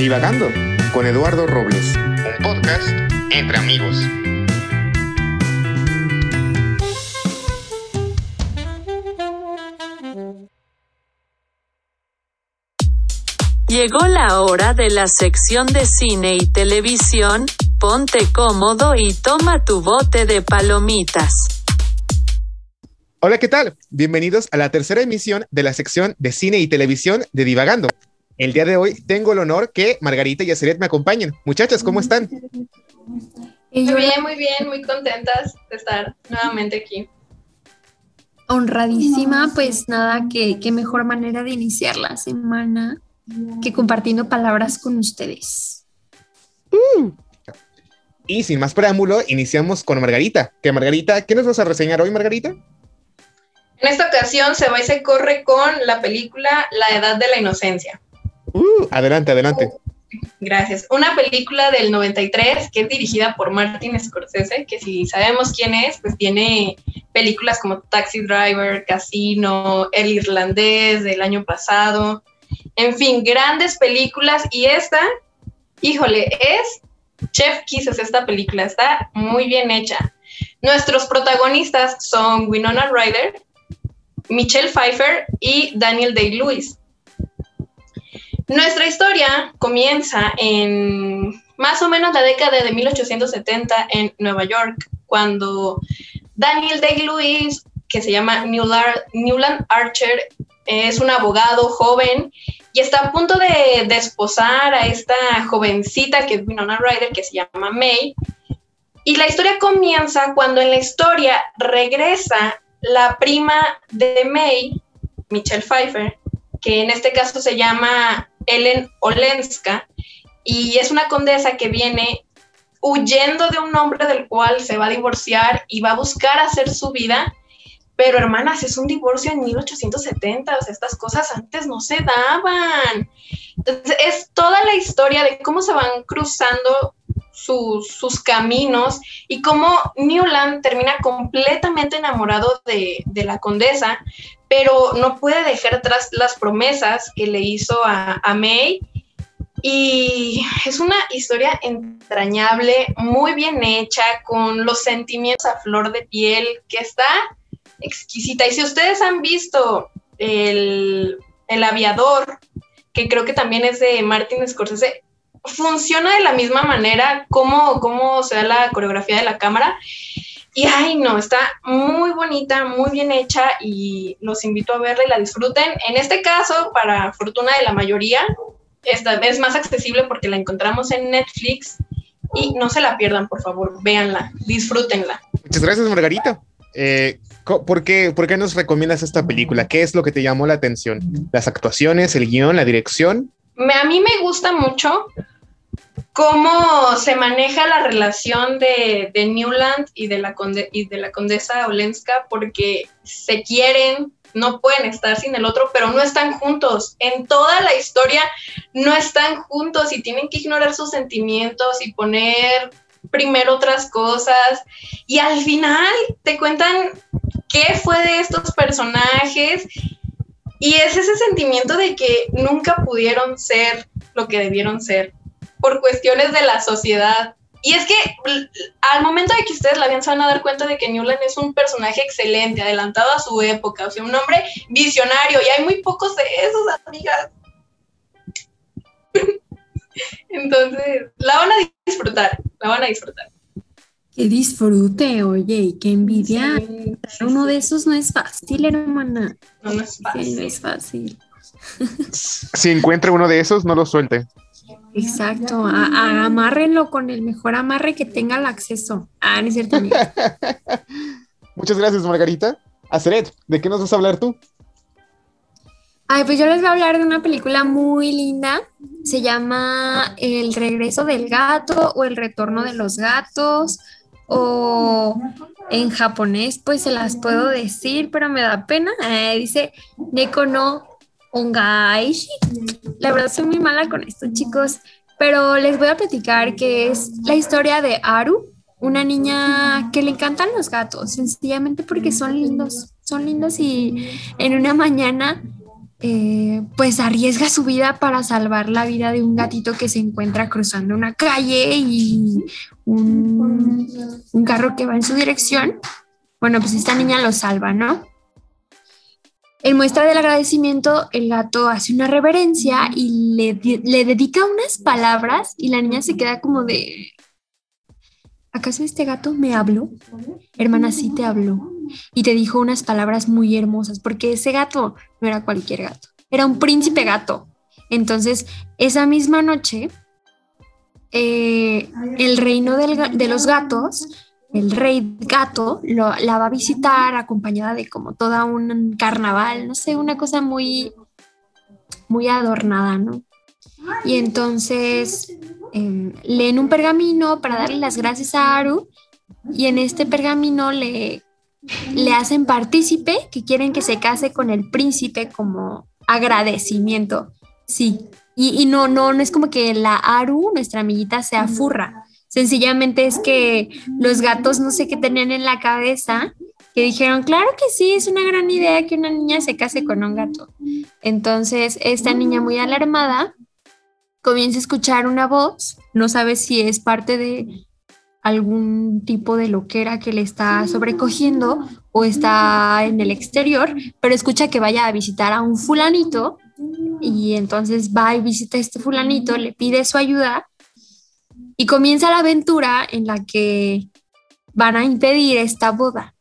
Divagando con Eduardo Robles, un podcast entre amigos. Llegó la hora de la sección de cine y televisión, ponte cómodo y toma tu bote de palomitas. Hola, ¿qué tal? Bienvenidos a la tercera emisión de la sección de cine y televisión de Divagando. El día de hoy tengo el honor que Margarita y Aceret me acompañen. Muchachas, ¿cómo están? Muy bien, muy bien, muy contentas de estar nuevamente aquí. Honradísima, pues nada, que qué mejor manera de iniciar la semana que compartiendo palabras con ustedes. Y sin más preámbulo, iniciamos con Margarita. Que Margarita, ¿qué nos vas a reseñar hoy, Margarita? En esta ocasión se va y se corre con la película La Edad de la Inocencia. Uh, adelante, adelante. Gracias. Una película del 93 que es dirigida por Martin Scorsese, que si sabemos quién es, pues tiene películas como Taxi Driver, Casino, El Irlandés del año pasado. En fin, grandes películas. Y esta, híjole, es Chef Kisses esta película. Está muy bien hecha. Nuestros protagonistas son Winona Ryder, Michelle Pfeiffer y Daniel Day-Lewis. Nuestra historia comienza en más o menos la década de 1870 en Nueva York, cuando Daniel Day-Lewis, que se llama Newland Archer, es un abogado joven y está a punto de desposar a esta jovencita que es Winona Ryder, que se llama May. Y la historia comienza cuando en la historia regresa la prima de May, Michelle Pfeiffer, que en este caso se llama Ellen Olenska, y es una condesa que viene huyendo de un hombre del cual se va a divorciar y va a buscar hacer su vida. Pero hermanas, es un divorcio en 1870, o sea, estas cosas antes no se daban. Entonces, es toda la historia de cómo se van cruzando sus, caminos y cómo Newland termina completamente enamorado de, la condesa, pero no puede dejar atrás las promesas que le hizo a, May. Y es una historia entrañable, muy bien hecha, con los sentimientos a flor de piel, que está exquisita. Y si ustedes han visto el, el aviador, que creo que también es de Martin Scorsese, funciona de la misma manera como se da la coreografía de la cámara. Y ay, no, está muy bonita, muy bien hecha y los invito a verla y la disfruten. En este caso, para fortuna de la mayoría, esta es más accesible porque la encontramos en Netflix y no se la pierdan, por favor, véanla, disfrútenla. Muchas gracias, Margarita. Eh, ¿por, qué, ¿Por qué nos recomiendas esta película? ¿Qué es lo que te llamó la atención? ¿Las actuaciones, el guion, la dirección? a mí me gusta mucho cómo se maneja la relación de, Newland y de, la y de la condesa Olenska, porque se quieren, no pueden estar sin el otro, pero no están juntos. En toda la historia no están juntos y tienen que ignorar sus sentimientos y poner primero otras cosas. Y al final te cuentan qué fue de estos personajes. Y es ese sentimiento de que nunca pudieron ser lo que debieron ser por cuestiones de la sociedad. Y es que al momento de que ustedes la vean se van a dar cuenta de que Newland es un personaje excelente, adelantado a su época, o sea, un hombre visionario, y hay muy pocos de esos, amigas. Entonces, la van a disfrutar, la van a disfrutar. Que disfrute, oye, y qué envidia. Uno de esos no es fácil, hermana. No, no es fácil. no es fácil. Si encuentra uno de esos, no lo suelte. Exacto, amárrenlo con el mejor amarre que tenga el acceso. Ah, no es cierto. Muchas gracias, Margarita. Aceret, ¿de qué nos vas a hablar tú? Ay, pues yo les voy a hablar de una película muy linda. Se llama El regreso del gato o El retorno de los gatos. O en japonés, pues se las puedo decir, pero me da pena. Eh, dice Neko no La verdad soy muy mala con esto, chicos, pero les voy a platicar que es la historia de Aru, una niña que le encantan los gatos, sencillamente porque son lindos, son lindos y en una mañana eh, pues arriesga su vida para salvar la vida de un gatito que se encuentra cruzando una calle y un, un carro que va en su dirección. Bueno, pues esta niña lo salva, ¿no? En muestra del agradecimiento, el gato hace una reverencia y le, le dedica unas palabras y la niña se queda como de, ¿acaso este gato me habló? Hermana, sí te habló y te dijo unas palabras muy hermosas, porque ese gato no era cualquier gato, era un príncipe gato. Entonces, esa misma noche, eh, el reino de los gatos el rey gato lo- la va a visitar acompañada de como toda un carnaval, no sé, una cosa muy, muy adornada, ¿no? Y entonces em, leen un pergamino para darle las gracias a Aru y en este pergamino le, le hacen partícipe que quieren que se case con el príncipe como agradecimiento. Sí. Y, y no, no, no es como que la Aru, nuestra amiguita, sea furra. Sencillamente es que los gatos no sé qué tenían en la cabeza, que dijeron, claro que sí, es una gran idea que una niña se case con un gato. Entonces, esta niña muy alarmada comienza a escuchar una voz, no sabe si es parte de algún tipo de loquera que le está sobrecogiendo o está en el exterior, pero escucha que vaya a visitar a un fulanito y entonces va y visita a este fulanito, le pide su ayuda y comienza la aventura en la que van a impedir esta boda.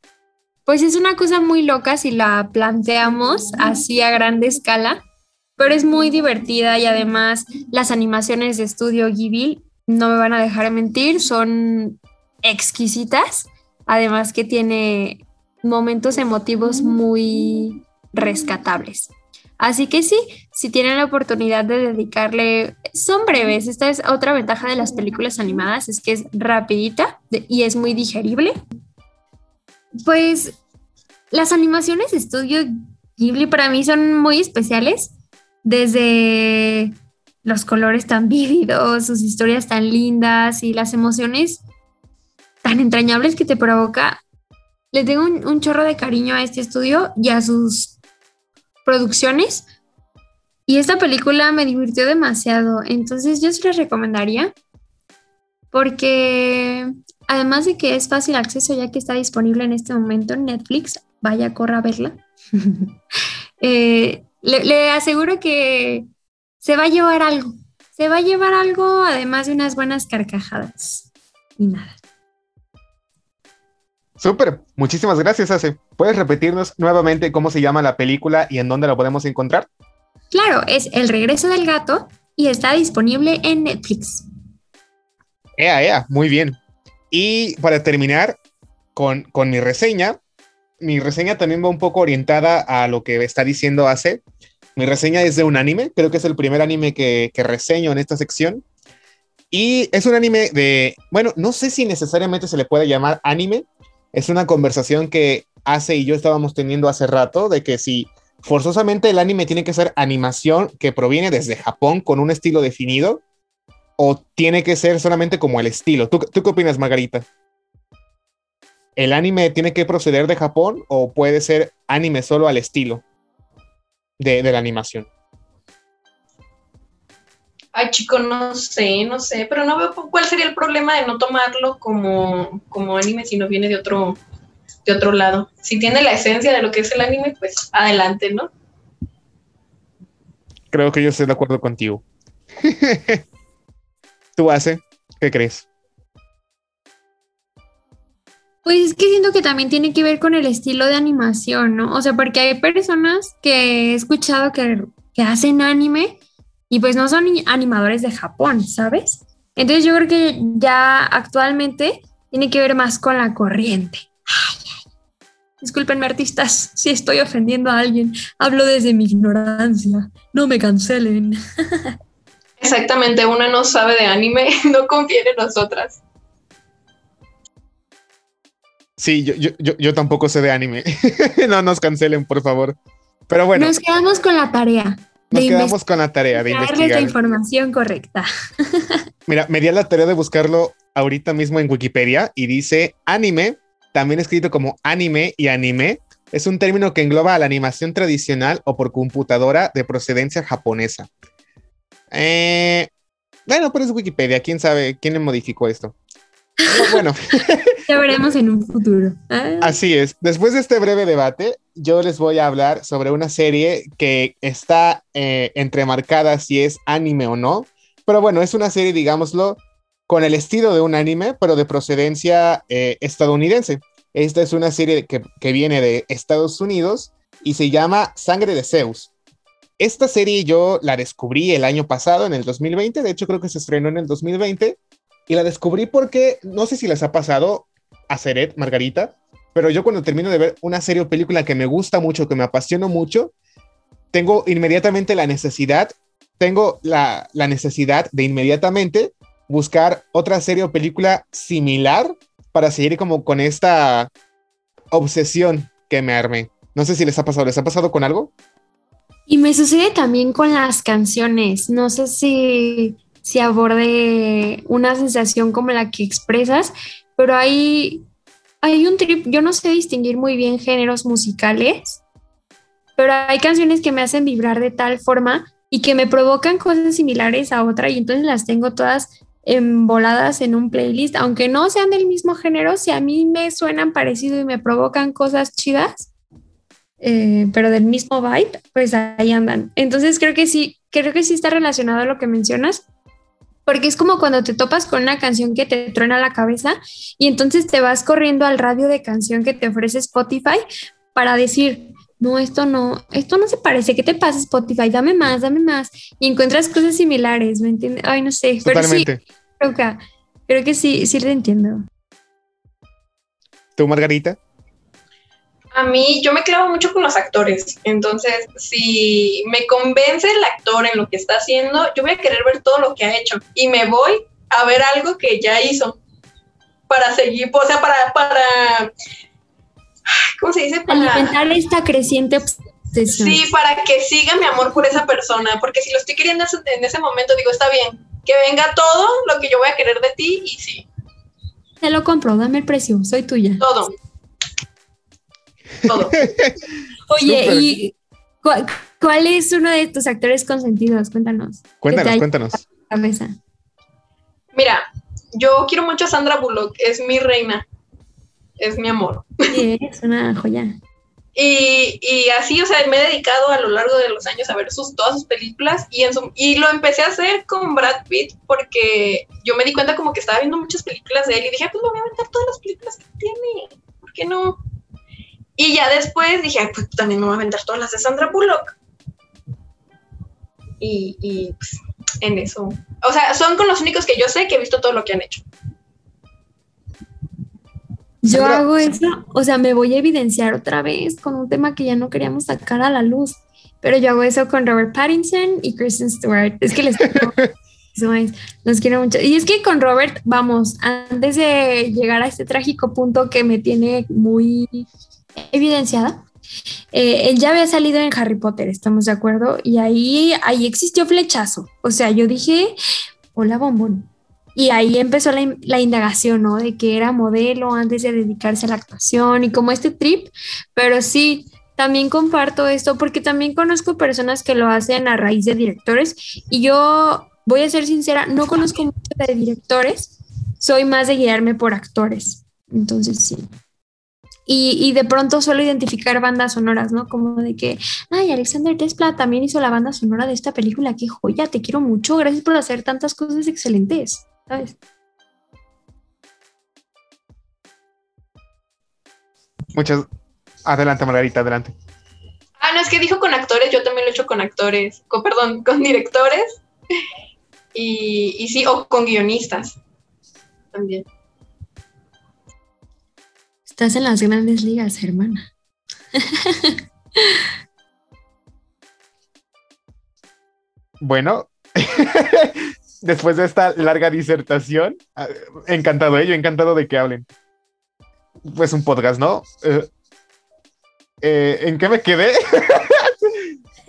Pues es una cosa muy loca si la planteamos así a grande escala, pero es muy divertida y además las animaciones de estudio Ghibli no me van a dejar mentir, son exquisitas, además que tiene momentos emotivos muy rescatables. Así que sí, si tienen la oportunidad de dedicarle, son breves. Esta es otra ventaja de las películas animadas, es que es rapidita y es muy digerible. Pues las animaciones estudio Ghibli para mí son muy especiales, desde los colores tan vívidos, sus historias tan lindas y las emociones tan entrañables que te provoca. Le tengo un chorro de cariño a este estudio y a sus producciones. Y esta película me divirtió demasiado. Entonces yo se les recomendaría. Porque además de que es fácil acceso ya que está disponible en este momento en Netflix, vaya, corra a verla. Eh, le, le aseguro que se va a llevar algo. Se va a llevar algo además de unas buenas carcajadas. Y nada. Súper, muchísimas gracias, Ace. ¿Puedes repetirnos nuevamente cómo se llama la película y en dónde la podemos encontrar? Claro, es El regreso del gato y está disponible en Netflix. Ea, ea, muy bien. Y para terminar con, con mi reseña, mi reseña también va un poco orientada a lo que está diciendo Ace. Mi reseña es de un anime, creo que es el primer anime que, que reseño en esta sección. Y es un anime de, bueno, no sé si necesariamente se le puede llamar anime. Es una conversación que Ace y yo estábamos teniendo hace rato de que si forzosamente el anime tiene que ser animación que proviene desde Japón con un estilo definido o tiene que ser solamente como el estilo. ¿Tú, qué opinas, Margarita? ¿El anime tiene que proceder de Japón o puede ser anime solo al estilo de la animación? Ay, chico, no sé, no sé, pero no veo cuál sería el problema de no tomarlo como, como anime si no viene de otro, de otro lado. Si tiene la esencia de lo que es el anime, pues adelante, ¿no? Creo que yo estoy de acuerdo contigo. ¿Tú hace? ¿Qué crees? Pues es que siento que también tiene que ver con el estilo de animación, ¿no? O sea, porque hay personas que he escuchado que, que hacen anime y pues no son ni- animadores de Japón, ¿sabes? Entonces yo creo que ya actualmente tiene que ver más con la corriente. Ay, ay. Discúlpenme artistas si estoy ofendiendo a alguien. Hablo desde mi ignorancia. No me cancelen. Exactamente, una no sabe de anime, no confía en nosotras. Sí, yo, yo, yo, yo tampoco sé de anime. no nos cancelen, por favor. Pero bueno, Nos quedamos con la tarea nos quedamos con la tarea de investigarles la investigar. información correcta. Mira, me di a la tarea de buscarlo ahorita mismo en Wikipedia y dice anime, también escrito como anime y anime, Es un término que engloba a la animación tradicional o por computadora de procedencia japonesa. Eh, bueno, pero es Wikipedia. ¿Quién sabe quién le modificó esto? Bueno, Ya veremos en un futuro. Ah, así es. Después de este breve debate, yo les voy a hablar sobre una serie que está eh, entremarcada si es anime o no. Pero bueno, es una serie, digámoslo, con el estilo de un anime, pero de procedencia eh, estadounidense. Esta es una serie que, que viene de Estados Unidos y se llama Sangre de Zeus. Esta serie yo la descubrí el año pasado, en el 2020, de hecho creo que se estrenó en el 2020, y la descubrí porque, no sé si les ha pasado a Seret, Margarita, pero yo cuando termino de ver una serie o película que me gusta mucho, que me apasiona mucho, tengo inmediatamente la necesidad, tengo la, la necesidad de inmediatamente buscar otra serie o película similar para seguir como con esta obsesión que me armé. No sé si les ha pasado, ¿les ha pasado con algo? Y me sucede también con las canciones. No sé si, si aborde una sensación como la que expresas, pero hay, hay un trip, yo no sé distinguir muy bien géneros musicales, pero hay canciones que me hacen vibrar de tal forma y que me provocan cosas similares a otra y entonces las tengo todas emboladas en un playlist, aunque no sean del mismo género, si a mí me suenan parecido y me provocan cosas chidas, eh, pero del mismo vibe, pues ahí andan. Entonces creo que sí, creo que sí está relacionado a lo que mencionas, porque es como cuando te topas con una canción que te truena la cabeza y entonces te vas corriendo al radio de canción que te ofrece Spotify para decir, no, esto no, esto no se parece, ¿qué te pasa Spotify? Dame más, dame más. Y encuentras cosas similares, ¿me entiendes? Ay, no sé, pero sí, Totalmente. creo que, creo que sí, sí lo entiendo. ¿Tú, Margarita? A mí, yo me clavo mucho con los actores. Entonces, si me convence el actor en lo que está haciendo, yo voy a querer ver todo lo que ha hecho. Y me voy a ver algo que ya hizo. Para seguir, o sea, para, para, ¿cómo se dice? Para, Alimentar esta creciente obsesión. sí, para que siga mi amor por esa persona. Porque si lo estoy queriendo en ese momento, digo, está bien, que venga todo lo que yo voy a querer de ti y sí, Te lo compro, dame el precio, soy tuya. todo. Todo. Oye. ¿y cuál, cuál es uno de tus actores consentidos? Cuéntanos. Cuéntanos, cuéntanos. Cabeza. Mira, yo quiero mucho a Sandra Bullock, es mi reina, es mi amor. Sí, es una joya. Y, y así, o sea, me he dedicado a lo largo de los años a ver sus, todas sus películas y, en su- y lo empecé a hacer con Brad Pitt porque yo me di cuenta como que estaba viendo muchas películas de él y dije, "Ah, pues me voy a aventar todas las películas que tiene, ¿por qué no? Y ya después dije, "Ay, pues también me voy a aventar todas las de Sandra Bullock. Y, y pues, en eso. O sea, son con los únicos que yo sé que he visto todo lo que han hecho. Yo Sandra- hago eso, o sea, me voy a evidenciar otra vez con un tema que ya no queríamos sacar a la luz, pero yo hago eso con Robert Pattinson y Kristen Stewart. Es que les los quiero mucho. Y es que con Robert, vamos, antes de llegar a este trágico punto que me tiene muy evidenciada, eh, él ya había salido en Harry Potter, estamos de acuerdo, y ahí, ahí existió flechazo. O sea, yo dije, hola bombón. Y ahí empezó la, la indagación, ¿no? De que era modelo antes de dedicarse a la actuación y como este trip, pero sí, también comparto esto porque también conozco personas que lo hacen a raíz de directores y yo voy a ser sincera, no conozco mucho de directores, soy más de guiarme por actores, entonces sí. Y, y de pronto suelo identificar bandas sonoras, ¿no? Como de que, ay, Alexander Desplat también hizo la banda sonora de esta película, qué joya, te quiero mucho, gracias por hacer tantas cosas excelentes, ¿sabes? Muchas. Adelante, Margarita, adelante. Ah, no, es que dijo con actores, yo también lo he hecho con actores, con, perdón, con directores. Y, y sí, o con guionistas también. Estás en las grandes ligas, hermana. Bueno, después de esta larga disertación, ah, encantado, ¿eh? yo encantado de que hablen. Pues un podcast, ¿no? Eh, eh, ¿En qué me quedé?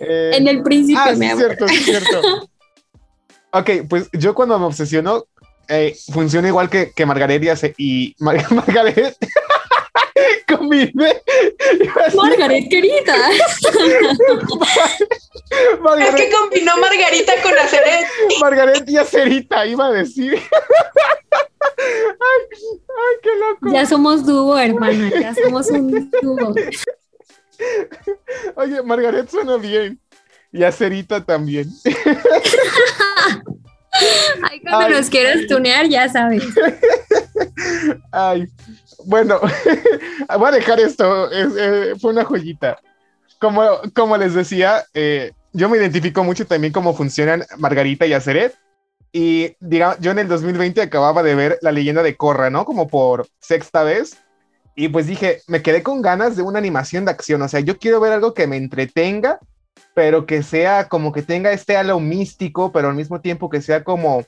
Eh, En el principio, ah, mi sí, cierto, sí, cierto. ok, pues yo cuando me obsesiono, eh, funciona igual que, que Margarita se- y Mar- Margaret. Combiné. Margaret, querida. Es que combinó Margarita con Aceret. Margaret y Acerita, iba a decir. ay, ay, qué loco. Ya somos dúo, hermana. Ya somos un dúo. Oye, Margaret suena bien. Y Acerita también. Ay, cuando Ay. nos quieras tunear, ya sabes. Ay, bueno, voy a dejar esto. es- eh, fue una joyita. Como, como les decía, eh, yo me identifico mucho también cómo funcionan Margarita y Aceret. Y digamos, yo en el 2020 acababa de ver La leyenda de Korra, ¿no? Como por sexta vez. Y pues dije, me quedé con ganas de una animación de acción. O sea, yo quiero ver algo que me entretenga, pero que sea como que tenga este halo místico, pero al mismo tiempo que sea como,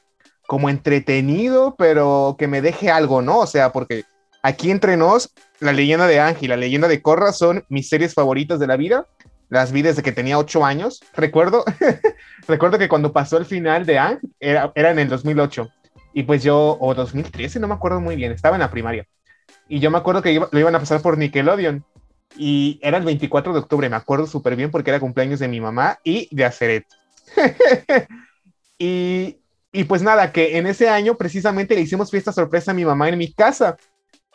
como entretenido, pero que me deje algo, ¿no? O sea, porque aquí entre nos, La leyenda de Ángel La leyenda de Korra son mis series favoritas de la vida. Las vi desde que tenía ocho años. Recuerdo, recuerdo que cuando pasó el final de Ángel, era, en el 2008. Y pues yo, o 2013, no me acuerdo muy bien, estaba en la primaria. Y yo me acuerdo que lo iban a pasar por Nickelodeon. Y era el 24 de octubre, me acuerdo súper bien porque era cumpleaños de mi mamá y de Aceret. y, y pues nada, que en ese año precisamente le hicimos fiesta sorpresa a mi mamá en mi casa.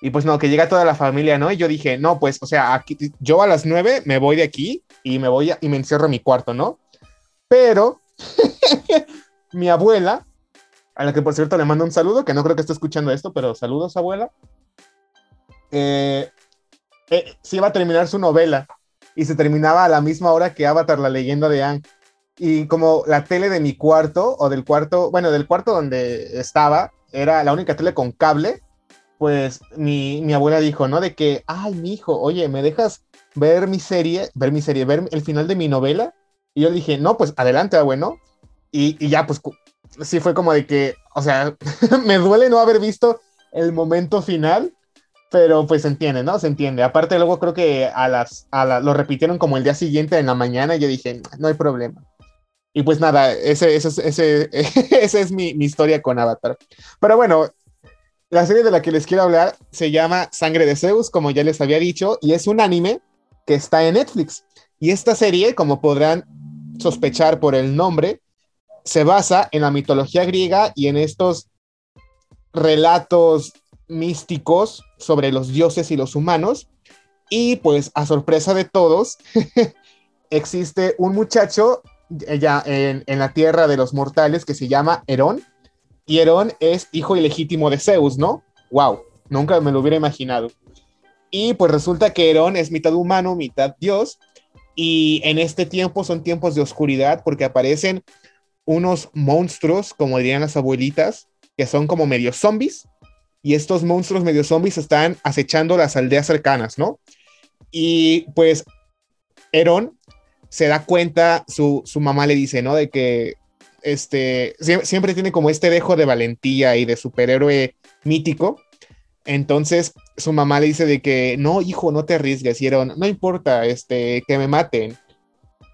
Y pues no, que llega toda la familia, ¿no? Y yo dije, no, pues, o sea, aquí, yo a las nueve me voy de aquí y me voy a- y me encierro en mi cuarto, ¿no? Pero mi abuela, a la que por cierto le mando un saludo, que no creo que esté escuchando esto, pero saludos, abuela. Eh, eh, se iba a terminar su novela y se terminaba a la misma hora que Avatar, la leyenda de Aang. Y como la tele de mi cuarto, o del cuarto, bueno, del cuarto donde estaba, era la única tele con cable, pues mi, mi abuela dijo, ¿no? De que, ay, mi hijo, oye, ¿me dejas ver mi serie, ver mi serie, ver el final de mi novela? Y yo le dije, no, pues adelante, abuelo. Y, y ya, pues sí fue como de que, o sea, me duele no haber visto el momento final, pero pues se entiende, ¿no? Se entiende. Aparte, luego creo que a las, a la- lo repitieron como el día siguiente en la mañana y yo dije, no hay problema. Y pues nada, ese, ese, es- ese, esa es mi, mi historia con Avatar. Pero bueno, la serie de la que les quiero hablar se llama Sangre de Zeus, como ya les había dicho, y es un anime que está en Netflix. Y esta serie, como podrán sospechar por el nombre, se basa en la mitología griega y en estos relatos místicos sobre los dioses y los humanos. Y pues a sorpresa de todos, existe un muchacho ya en, en la tierra de los mortales que se llama Herón. Y Herón es hijo ilegítimo de Zeus, ¿no? ¡Wow! Nunca me lo hubiera imaginado. Y pues resulta que Herón es mitad humano, mitad dios. Y en este tiempo son tiempos de oscuridad porque aparecen unos monstruos, como dirían las abuelitas, que son como medio zombies. Y estos monstruos medio zombies están acechando las aldeas cercanas, ¿no? Y pues Herón se da cuenta, su, su mamá le dice, ¿no? De que este, sie- siempre tiene como este dejo de valentía y de superhéroe mítico. Entonces su mamá le dice de que, no, hijo, no te arriesgues. Y Herón, no importa, este, que me maten.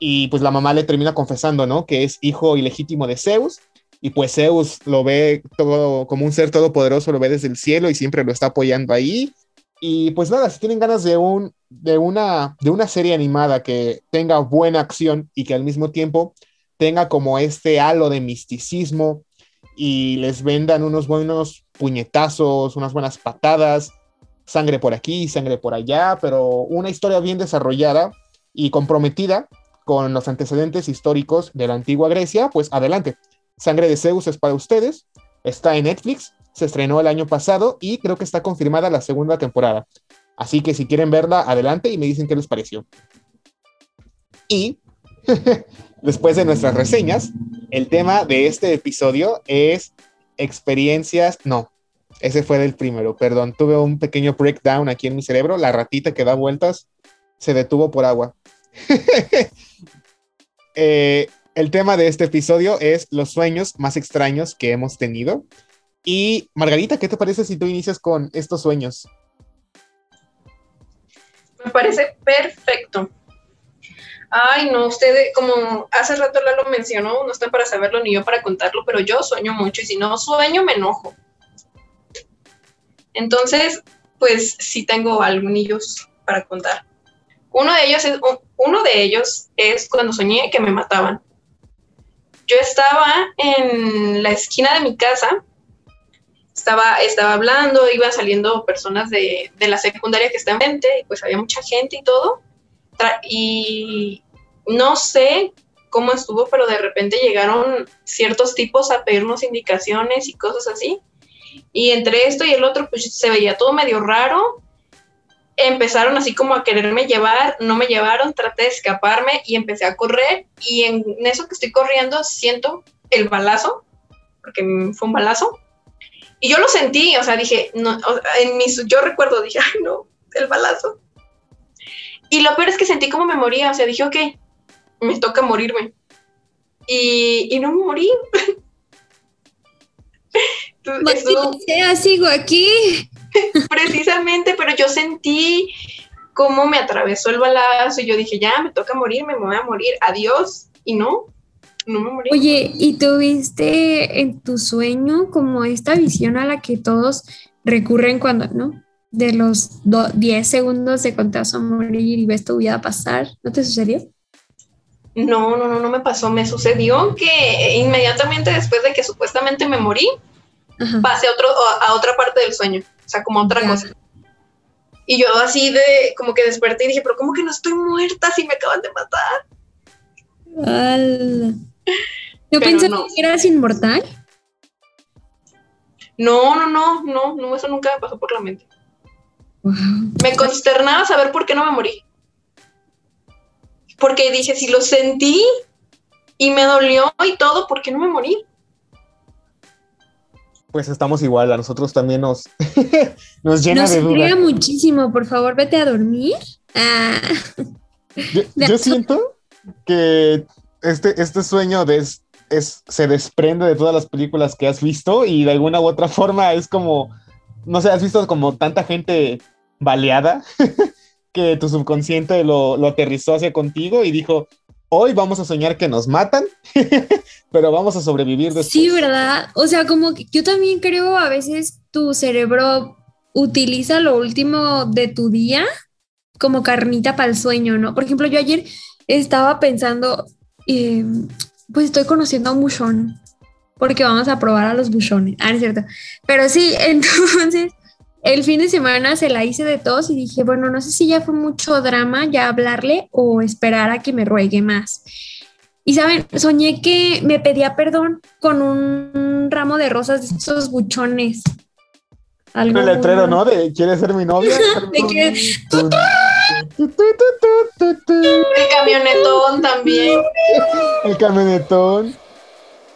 Y pues la mamá le termina confesando, ¿no? Que es hijo ilegítimo de Zeus. Y pues Zeus lo ve todo como un ser todopoderoso, lo ve desde el cielo y siempre lo está apoyando ahí. Y pues nada, si tienen ganas de, un, de, una, de una serie animada que tenga buena acción y que al mismo tiempo tenga como este halo de misticismo y les vendan unos buenos puñetazos, unas buenas patadas, sangre por aquí, sangre por allá, pero una historia bien desarrollada y comprometida con los antecedentes históricos de la antigua Grecia, pues adelante. Sangre de Zeus es para ustedes, está en Netflix, se estrenó el año pasado y creo que está confirmada la segunda temporada. Así que si quieren verla, adelante y me dicen qué les pareció. Y después de nuestras reseñas, el tema de este episodio es experiencias, no, ese fue del primero, perdón, tuve un pequeño breakdown aquí en mi cerebro, la ratita que da vueltas se detuvo por agua. Eh, el tema de este episodio es los sueños más extraños que hemos tenido. Y Margarita, ¿qué te parece si tú inicias con estos sueños? Me parece perfecto. Ay, no, ustedes, como hace rato Lalo mencionó, no están para saberlo ni yo para contarlo, pero yo sueño mucho y si no sueño me enojo. Entonces, pues sí tengo algunos para contar. Uno de ellos es, uno de ellos es cuando soñé que me mataban. Yo estaba en la esquina de mi casa, estaba, estaba hablando, iban saliendo personas de, de la secundaria que está enfrente, y pues había mucha gente y todo. Y no sé cómo estuvo, pero de repente llegaron ciertos tipos a pedirnos indicaciones y cosas así. Y entre esto y el otro, pues se veía todo medio raro. Empezaron así como a quererme llevar, no me llevaron, traté de escaparme y empecé a correr. Y en eso que estoy corriendo, siento el balazo, porque fue un balazo. Y yo lo sentí, o sea, dije, no, en mis, yo recuerdo, dije, ay, no, el balazo. Y lo peor es que sentí como me moría, o sea, dije, ok, me toca morirme. Y, y no me morí. sea, sigo aquí. Precisamente, pero yo sentí cómo me atravesó el balazo y yo dije, ya, me toca morirme, me voy a morir, adiós. Y no, no me morí. Oye, ¿y tuviste en tu sueño como esta visión a la que todos recurren cuando, ¿no? De los 10 segundos de contazo a morir y ves tu vida pasar, ¿no te sucedió? No, no, no, no me pasó. Me sucedió que inmediatamente después de que supuestamente me morí, pasé a, otro, a otra parte del sueño, o sea, como otra cosa. Y yo así de, como que desperté y dije, pero ¿cómo que no estoy muerta si me acaban de matar? Yo pensé que eras inmortal. No, no, no, no, no, eso nunca me pasó por la mente. Me consternaba saber por qué no me morí. Porque dije, si lo sentí y me dolió y todo, ¿por qué no me morí? Pues estamos igual, a nosotros también nos, nos llena de duda. muchísimo, por favor, vete a dormir. Ah. Yo, siento que este, este sueño es, se desprende de todas las películas que has visto y de alguna u otra forma es como, no sé, has visto como tanta gente baleada que tu subconsciente lo, lo aterrizó hacia contigo y dijo, hoy vamos a soñar que nos matan, pero vamos a sobrevivir después. Sí, ¿verdad? O sea, como que yo también creo a veces tu cerebro utiliza lo último de tu día como carnita para el sueño, ¿no? Por ejemplo, yo ayer estaba pensando, em, pues estoy conociendo a un buchón, porque vamos a probar a los buchones. Ah, es cierto. Pero sí, entonces el fin de semana se la hice de todos y dije, bueno, no sé si ya fue mucho drama ya hablarle o esperar a que me ruegue más. Y saben, soñé que me pedía perdón con un ramo de rosas de esos buchones. Algo el letrero, ¿no? De ¿quieres ser mi novia? El camionetón también. El camionetón.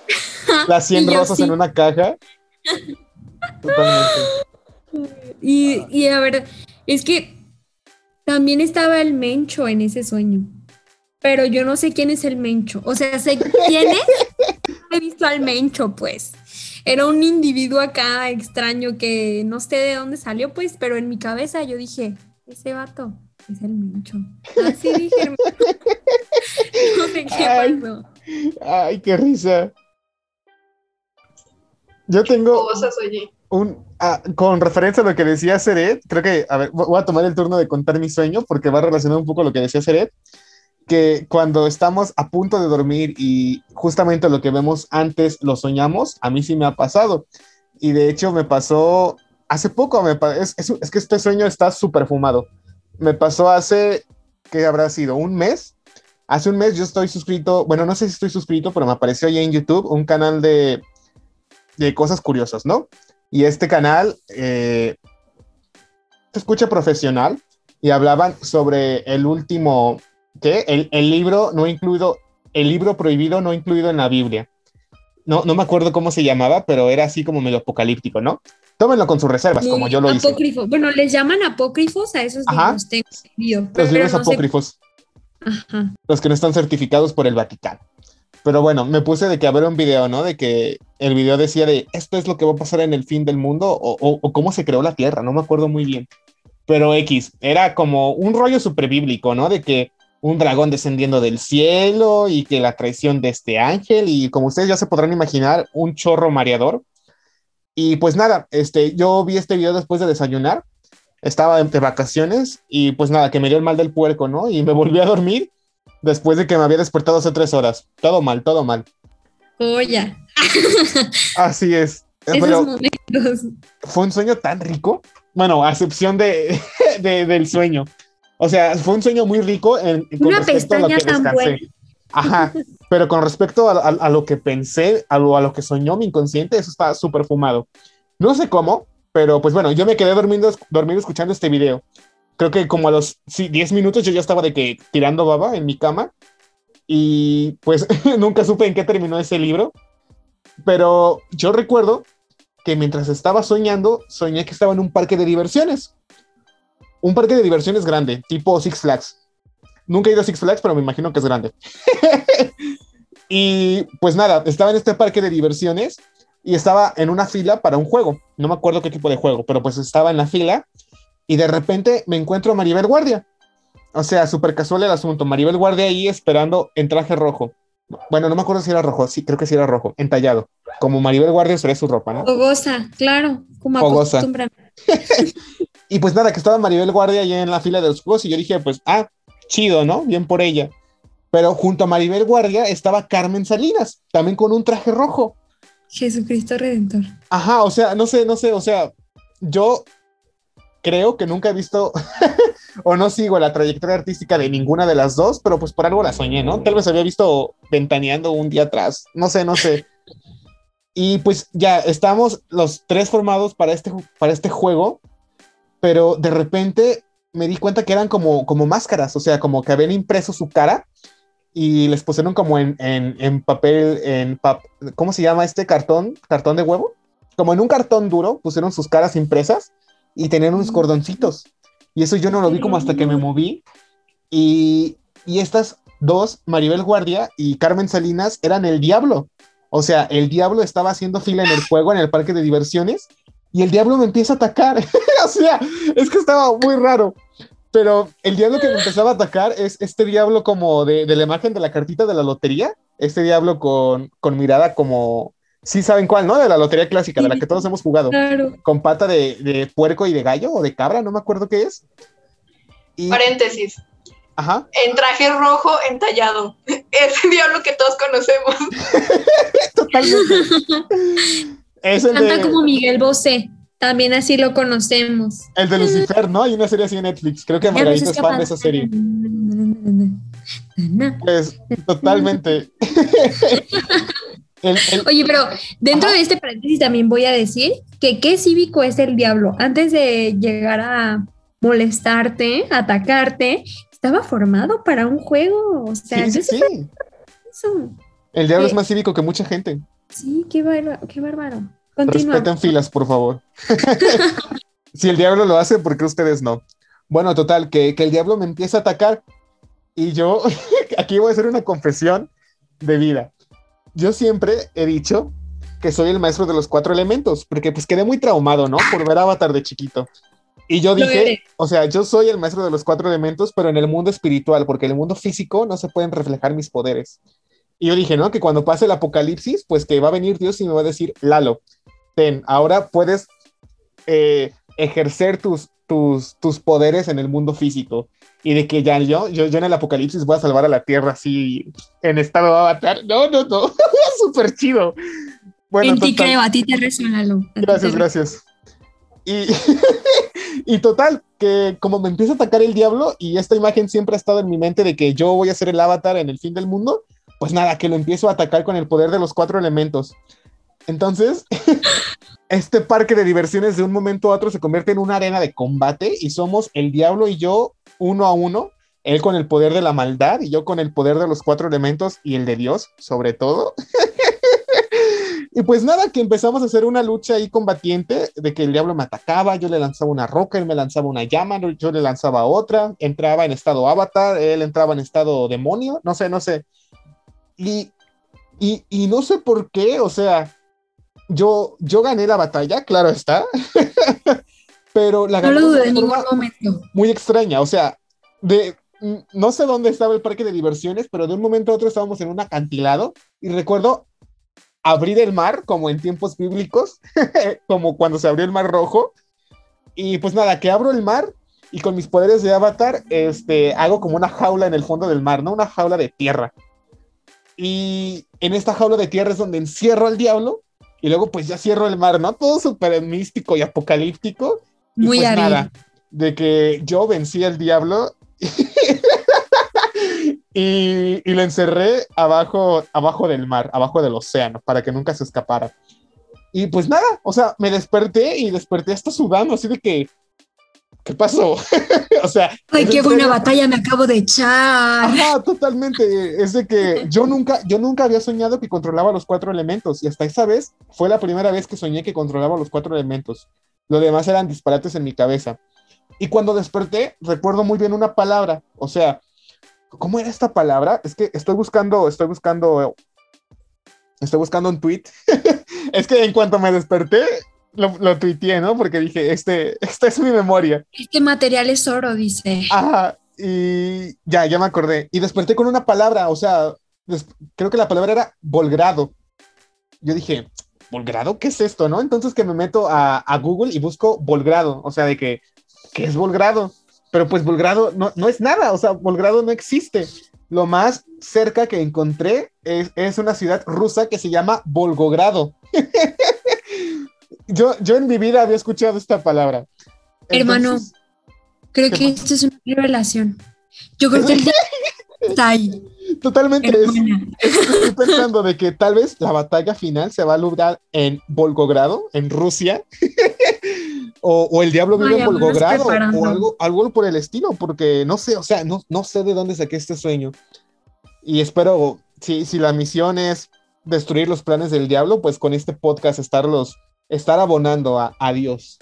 Las 100 rosas en una caja. Totalmente. Y, a ver, es que también estaba el Mencho en ese sueño, pero yo no sé quién es el Mencho. O sea, sé quién es, he visto al Mencho, pues. Era un individuo acá extraño que no sé de dónde salió, pues, pero en mi cabeza yo dije, ese vato es el Mencho. Así dije. no sé qué pasó. Ay, qué risa. Yo tengo. Cosas, oye ah, con referencia a lo que decía Seret, creo que, a ver, voy a tomar el turno de contar mi sueño porque va relacionado un poco lo que decía Seret, que cuando estamos a punto de dormir y justamente lo que vemos antes lo soñamos, a mí sí me ha pasado. Y de hecho me pasó hace poco, me, es, es, que este sueño está súper fumado. Me pasó hace, ¿qué habrá sido? ¿Un mes? Hace un mes yo estoy suscrito, bueno, no sé si estoy suscrito, pero me apareció ya en YouTube un canal de, de cosas curiosas, ¿no? Y este canal eh, se escucha profesional y hablaban sobre el último, ¿qué? El, el, libro no incluido, el libro prohibido no incluido en la Biblia. No, no me acuerdo cómo se llamaba, pero era así como medio apocalíptico, ¿no? Tómenlo con sus reservas, como yo lo apócrifo. hice. Bueno, les llaman apócrifos a esos libros. Tengo Los libros apócrifos. Ajá. Los que no están certificados por el Vaticano. Pero bueno, me puse de que haber un video, ¿no? De que el video decía de esto es lo que va a pasar en el fin del mundo o, cómo se creó la Tierra, no me acuerdo muy bien. Pero X, era como un rollo super bíblico, ¿no? De que un dragón descendiendo del cielo y que la traición de este ángel y como ustedes ya se podrán imaginar, un chorro mareador. Y pues nada, este, yo vi este video después de desayunar estaba de vacaciones y pues nada, que me dio el mal del puerco, ¿no? Y me volví a dormir después de que me había despertado hace tres horas. Todo mal, todo mal. Oye. Así es. Esos Pero momentos. fue un sueño tan rico. Bueno, a excepción de, de- del sueño. O sea, fue un sueño muy rico en, en- con Una respecto a lo que pestaña tan descansé. buena. Ajá, pero con respecto a, a- a lo que pensé, a lo, a lo que soñó mi inconsciente, eso está súper fumado. No sé cómo, pero pues bueno, yo me quedé dormido, dormido escuchando este video. Creo que como a los sí, 10 minutos yo ya estaba de que tirando baba en mi cama y pues nunca supe en qué terminó ese libro, pero yo recuerdo que mientras estaba soñando, soñé que estaba en un parque de diversiones. Un parque de diversiones grande, tipo Six Flags. Nunca he ido a Six Flags, pero me imagino que es grande. y pues nada, estaba en este parque de diversiones y estaba en una fila para un juego. No me acuerdo qué tipo de juego, pero pues estaba en la fila y de repente me encuentro a Maribel Guardia. O sea, súper casual el asunto. Maribel Guardia ahí esperando en traje rojo. Bueno, no me acuerdo si era rojo, sí, creo que sí era rojo, entallado. Como Maribel Guardia sería su ropa, ¿no? Fogosa, claro, como Fogosa. Y pues nada, que estaba Maribel Guardia allá en la fila de los juegos y yo dije, pues, ah, chido, ¿no? Bien por ella. Pero junto a Maribel Guardia estaba Carmen Salinas, también con un traje rojo. Jesucristo Redentor. Ajá, o sea, no sé, no sé, o sea, yo creo que nunca he visto o no sigo la trayectoria artística de ninguna de las dos, pero pues por algo la soñé, ¿no? Tal vez había visto ventaneando un día atrás, no sé, no sé. Y pues ya estamos los tres formados para este, para este juego, pero de repente me di cuenta que eran como, como máscaras, o sea, como que habían impreso su cara y les pusieron como en, en, en papel, en pap- ¿cómo se llama este cartón? ¿Cartón de huevo? Como en un cartón duro pusieron sus caras impresas y tenían unos cordoncitos. Y eso yo no lo vi como hasta que me moví. Y, y estas dos, Maribel Guardia y Carmen Salinas, eran el diablo. O sea, el diablo estaba haciendo fila en el juego, en el parque de diversiones, y el diablo me empieza a atacar. o sea, es que estaba muy raro. Pero el diablo que me empezaba a atacar es este diablo como de, de la imagen de la cartita de la lotería. Este diablo con, con mirada como... Sí saben cuál, ¿no? De la lotería clásica, de la que todos hemos jugado Claro. con pata de, de puerco y de gallo o de cabra, no me acuerdo qué es. Y, Paréntesis. ajá, En traje rojo entallado. Ese diablo que todos conocemos. totalmente. es el Canta de, como Miguel Bosé. También así lo conocemos. el de Lucifer, ¿no? Hay una serie así en Netflix. Creo que Margarita es fan de esa serie. Pues, totalmente. El- el- Oye, pero dentro Ajá. de este paréntesis también voy a decir que qué cívico es el diablo. Antes de llegar a molestarte, atacarte, estaba formado para un juego. O sea, sí, yo sí, eso. El diablo es más cívico que mucha gente. Sí, qué bárbaro. Qué bárbaro. Respeten filas, por favor. si el diablo lo hace, ¿por qué ustedes no? Bueno, total, que, que el diablo me empieza a atacar y yo, aquí voy a hacer una confesión de vida. Yo siempre he dicho que soy el maestro de los cuatro elementos, porque pues quedé muy traumado, ¿no? Por ver Avatar de chiquito. Y yo dije, o sea, yo soy el maestro de los cuatro elementos, pero en el mundo espiritual, porque en el mundo físico no se pueden reflejar mis poderes. Y yo dije, ¿no? Que cuando pase el apocalipsis, pues que va a venir Dios y me va a decir, Lalo, ten, ahora puedes eh, ejercer tus, tus, tus poderes en el mundo físico. Y de que ya yo, yo, yo en el apocalipsis voy a salvar a la tierra así en estado de avatar. No, no, no. Súper chido. Bueno, en ti creo, a ti te resuena, Gracias, gracias. Y, y total, que como me empieza a atacar el diablo y esta imagen siempre ha estado en mi mente de que yo voy a ser el avatar en el fin del mundo, pues nada, que lo empiezo a atacar con el poder de los cuatro elementos. Entonces, este parque de diversiones de un momento a otro se convierte en una arena de combate y somos el diablo y yo uno a uno, él con el poder de la maldad y yo con el poder de los cuatro elementos y el de Dios, sobre todo. Y pues nada, que empezamos a hacer una lucha ahí combatiente de que el diablo me atacaba, yo le lanzaba una roca, él me lanzaba una llama, yo le lanzaba otra, entraba en estado avatar, él entraba en estado demonio, no sé, no sé. Y, y, y no sé por qué, o sea, yo, yo gané la batalla, claro está, pero la No gané lo de ningún momento. muy extraña, o sea, de no sé dónde estaba el parque de diversiones, pero de un momento a otro estábamos en un acantilado y recuerdo abrir el mar como en tiempos bíblicos, como cuando se abrió el mar rojo Y pues nada, que abro el mar y con mis poderes de avatar, este, hago como una jaula en el fondo del mar, ¿no? Una jaula de tierra. Y en esta jaula de tierra es donde encierro al diablo y luego pues ya cierro el mar, ¿no? Todo súper místico y apocalíptico. Y Muy pues nada, de que yo vencí al diablo y, y lo encerré abajo, abajo del mar, abajo del océano, para que nunca se escapara. Y pues nada, o sea, me desperté y desperté hasta sudando, así de que, ¿qué pasó? o sea, Ay, ¿es qué en buena serio? batalla me acabo de echar. Ajá, totalmente. Es de que yo nunca, yo nunca había soñado que controlaba los cuatro elementos y hasta esa vez fue la primera vez que soñé que controlaba los cuatro elementos. Lo demás eran disparates en mi cabeza. Y cuando desperté, recuerdo muy bien una palabra. O sea, ¿cómo era esta palabra? Es que estoy buscando, estoy buscando, estoy buscando un tweet. es que en cuanto me desperté, lo, lo tuiteé, ¿no? Porque dije, este, esta es mi memoria. Este material es oro, dice. Ajá, y ya, ya me acordé. Y desperté con una palabra, o sea, creo que la palabra era volgrado. Yo dije, ¿volgrado? ¿Qué es esto, no? Entonces que me meto a, a Google y busco volgrado, o sea, de que, ¿qué es volgrado? Pero pues volgrado no, no es nada, o sea, volgrado no existe. Lo más cerca que encontré es, es una ciudad rusa que se llama Volgogrado. yo, yo en mi vida había escuchado esta palabra. Hermano. Entonces- Creo ¿Qué que esto es una revelación. Yo creo que el está ahí. Totalmente. Es, estoy pensando de que tal vez la batalla final se va a lograr en Volgogrado, en Rusia. o, o el diablo vive en Volgogrado o algo, algo por el estilo, porque no sé, o sea, no, no sé de dónde saqué este sueño. Y espero, si, si la misión es destruir los planes del diablo, pues con este podcast estarlos, estar abonando a, a Dios.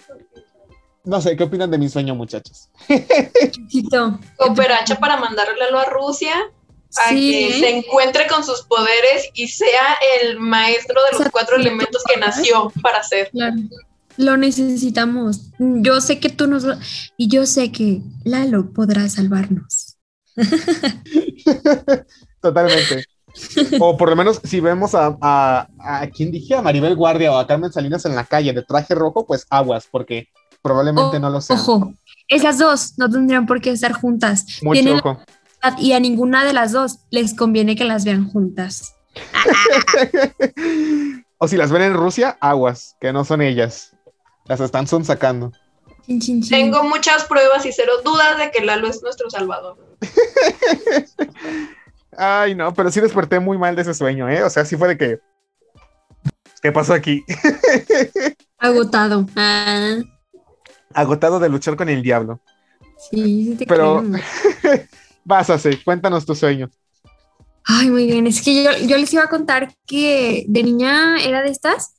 No sé, ¿qué opinan de mi sueño, muchachos? Cooperacha para mandarlo a Rusia a Sí, que ¿eh? se encuentre con sus poderes y sea el maestro de los Exacto. cuatro elementos que nació para ser. Claro. Lo necesitamos. Yo sé que tú nos... Y yo sé que Lalo podrá salvarnos. Totalmente. O por lo menos si vemos a, a, a quien dije, a Maribel Guardia o a Carmen Salinas en la calle de traje rojo, pues aguas, porque probablemente O- no lo sean. Ojo, esas dos no tendrían por qué estar juntas. Mucho Tienen ojo. la y a ninguna de las dos les conviene que las vean juntas. o si las ven en Rusia, aguas, que no son ellas. Las están son sacando. Chin, chin, chin. Tengo muchas pruebas y cero dudas de que Lalo es nuestro salvador. Ay, no, pero sí desperté muy mal de ese sueño, ¿eh? O sea, sí fue de que. ¿Qué pasó aquí? Agotado. Ah, Agotado de luchar con el diablo. sí, sí te Pero- creo. Vas a hacer, cuéntanos tu sueño. Ay, muy bien. Es que yo, yo les iba a contar que de niña era de estas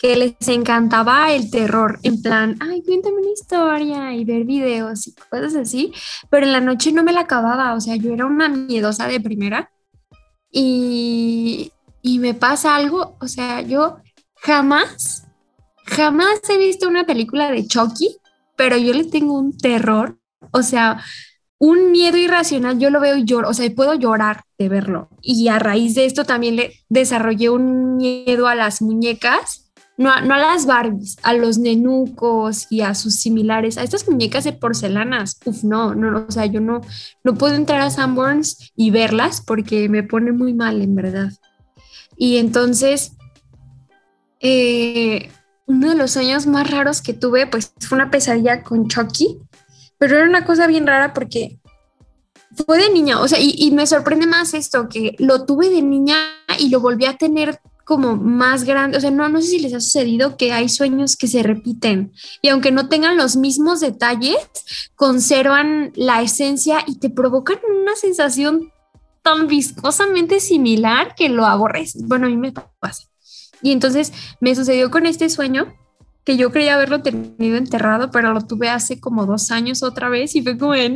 que les encantaba el terror, en plan, ay, cuéntame una historia y ver videos y cosas así, pero en la noche no me la acababa, o sea, yo era una miedosa de primera y, y me pasa algo, o sea, yo jamás, jamás he visto una película de Chucky, pero yo le tengo un terror, o sea, un miedo irracional, yo lo veo y lloro, o sea, puedo llorar de verlo. Y a raíz de esto también le desarrollé un miedo a las muñecas, no a, no a las Barbies, a los nenucos y a sus similares, a estas muñecas de porcelanas. Uf, no, no, o sea, yo no, no puedo entrar a Sanborns y verlas porque me pone muy mal, en verdad. Y entonces, eh, uno de los sueños más raros que tuve, pues fue una pesadilla con Chucky, pero era una cosa bien rara porque fue de niña, o sea, y, y me sorprende más esto, que lo tuve de niña y lo volví a tener como más grande, o sea, no, no sé si les ha sucedido que hay sueños que se repiten y aunque no tengan los mismos detalles, conservan la esencia y te provocan una sensación tan viscosamente similar que lo aborres. Bueno, a mí me pasa. Y entonces me sucedió con este sueño que yo creía haberlo tenido enterrado, pero lo tuve hace como dos años otra vez y fue como de.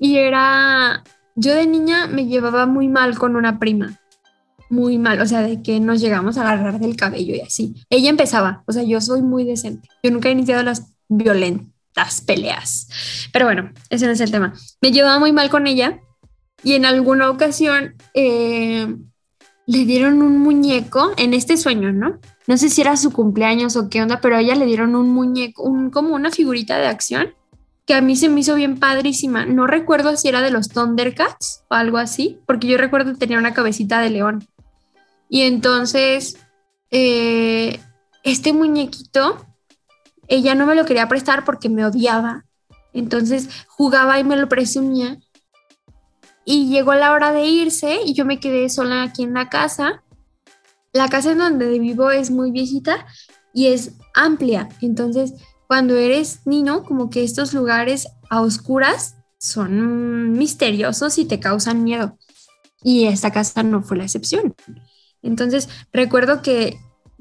Y era, yo de niña me llevaba muy mal con una prima, muy mal, o sea, de que nos llegamos a agarrar del cabello y así. Ella empezaba, o sea, yo soy muy decente, yo nunca he iniciado las violentas peleas, pero bueno, ese no es el tema. Me llevaba muy mal con ella y en alguna ocasión... Eh, le dieron un muñeco en este sueño, ¿no? No sé si era su cumpleaños o qué onda, pero a ella le dieron un muñeco, un, como una figurita de acción que a mí se me hizo bien padrísima. No recuerdo si era de los Thundercats o algo así, porque yo recuerdo que tenía una cabecita de león. Y entonces, eh, este muñequito, ella no me lo quería prestar porque me odiaba. Entonces jugaba y me lo presumía. Y llegó la hora de irse y yo me quedé sola aquí en la casa. La casa en donde vivo es muy viejita y es amplia. Entonces, cuando eres niño, como que estos lugares a oscuras son misteriosos y te causan miedo. Y esta casa no fue la excepción. Entonces, recuerdo que,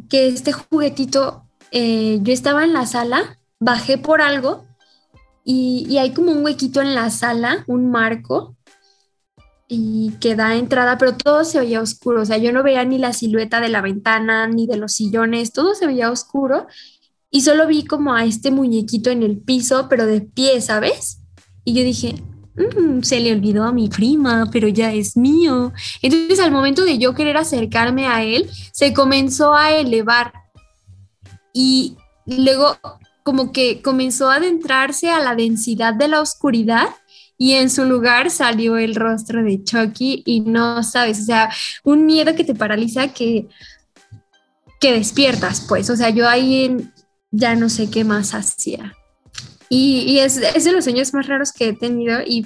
que este juguetito, eh, yo estaba en la sala, bajé por algo y, y, hay como un huequito en la sala, un marco, y que da entrada, pero todo se veía oscuro, o sea, yo no veía ni la silueta de la ventana, ni de los sillones, todo se veía oscuro, y solo vi como a este muñequito en el piso, pero de pie, ¿sabes? Y yo dije, mm, se le olvidó a mi prima, pero ya es mío. Entonces al momento de yo querer acercarme a él, se comenzó a elevar y luego como que comenzó a adentrarse a la densidad de la oscuridad y en su lugar salió el rostro de Chucky y no sabes, o sea, un miedo que te paraliza que, que despiertas, pues, o sea, yo ahí ya no sé qué más hacía. Y, es, de los sueños más raros que he tenido, y,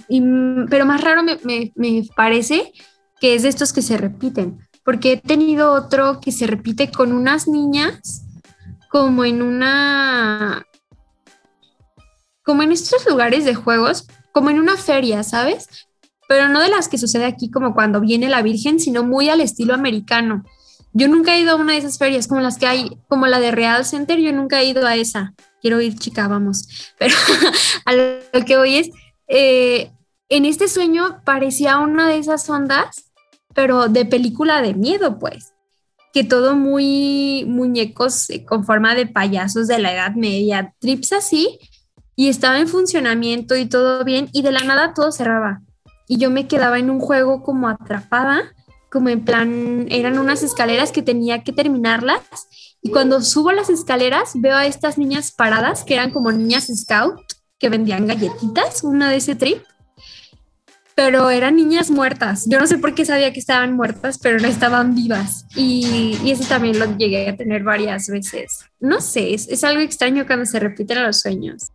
pero más raro me, me parece que es de estos que se repiten, porque he tenido otro que se repite con unas niñas como en una como en estos lugares de juegos, como en una feria, ¿sabes? Pero no de las que sucede aquí como cuando viene la Virgen, sino muy al estilo americano. Yo nunca he ido a una de esas ferias como las que hay, como la de Real Center, yo nunca he ido a esa. Quiero ir, chica, vamos. Pero a lo que voy es, eh, en este sueño parecía una de esas ondas, pero de película de miedo, pues. Que todo muy muñecos eh, con forma de payasos de la Edad Media, trips así, y estaba en funcionamiento y todo bien y de la nada todo cerraba. Y yo me quedaba en un juego como atrapada, como en plan, eran unas escaleras que tenía que terminarlas y cuando subo las escaleras veo a estas niñas paradas que eran como niñas scout que vendían galletitas, una de ese trip. Pero eran niñas muertas. Yo no sé por qué sabía que estaban muertas, pero no estaban vivas. Y, y eso también lo llegué a tener varias veces. No sé, es, es algo extraño cuando se repiten los sueños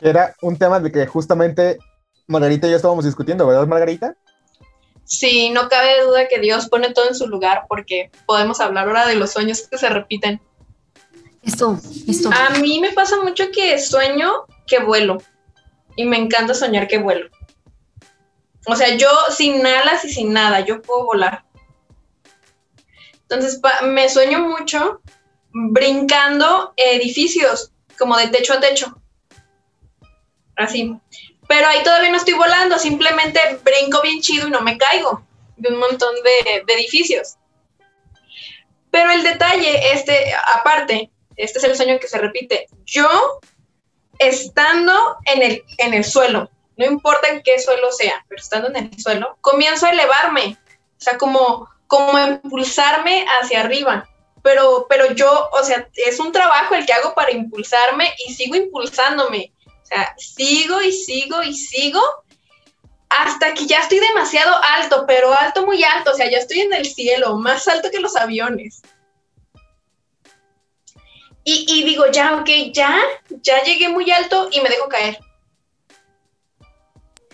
era un tema de que justamente Margarita y yo estábamos discutiendo, ¿verdad, Margarita? Sí, no cabe duda que Dios pone todo en su lugar porque podemos hablar ahora de los sueños que se repiten. Esto, esto. A mí me pasa mucho que sueño que vuelo y me encanta soñar que vuelo. O sea, yo sin alas y sin nada, yo puedo volar. Entonces, me sueño mucho brincando edificios, como de techo a techo así. Pero ahí todavía no estoy volando, simplemente brinco bien chido y no me caigo de un montón de, edificios. Pero el detalle, este, aparte, este es el sueño que se repite. Yo, estando en el, en el suelo, no importa en qué suelo sea, pero estando en el suelo, comienzo a elevarme, o sea, como, como impulsarme hacia arriba. Pero, pero yo, o sea, es un trabajo el que hago para impulsarme y sigo impulsándome. O sea, sigo y sigo y sigo hasta que ya estoy demasiado alto, pero alto muy alto, o sea, ya estoy en el cielo, más alto que los aviones. Y, digo, ya, ok, ya, ya llegué muy alto y me dejo caer.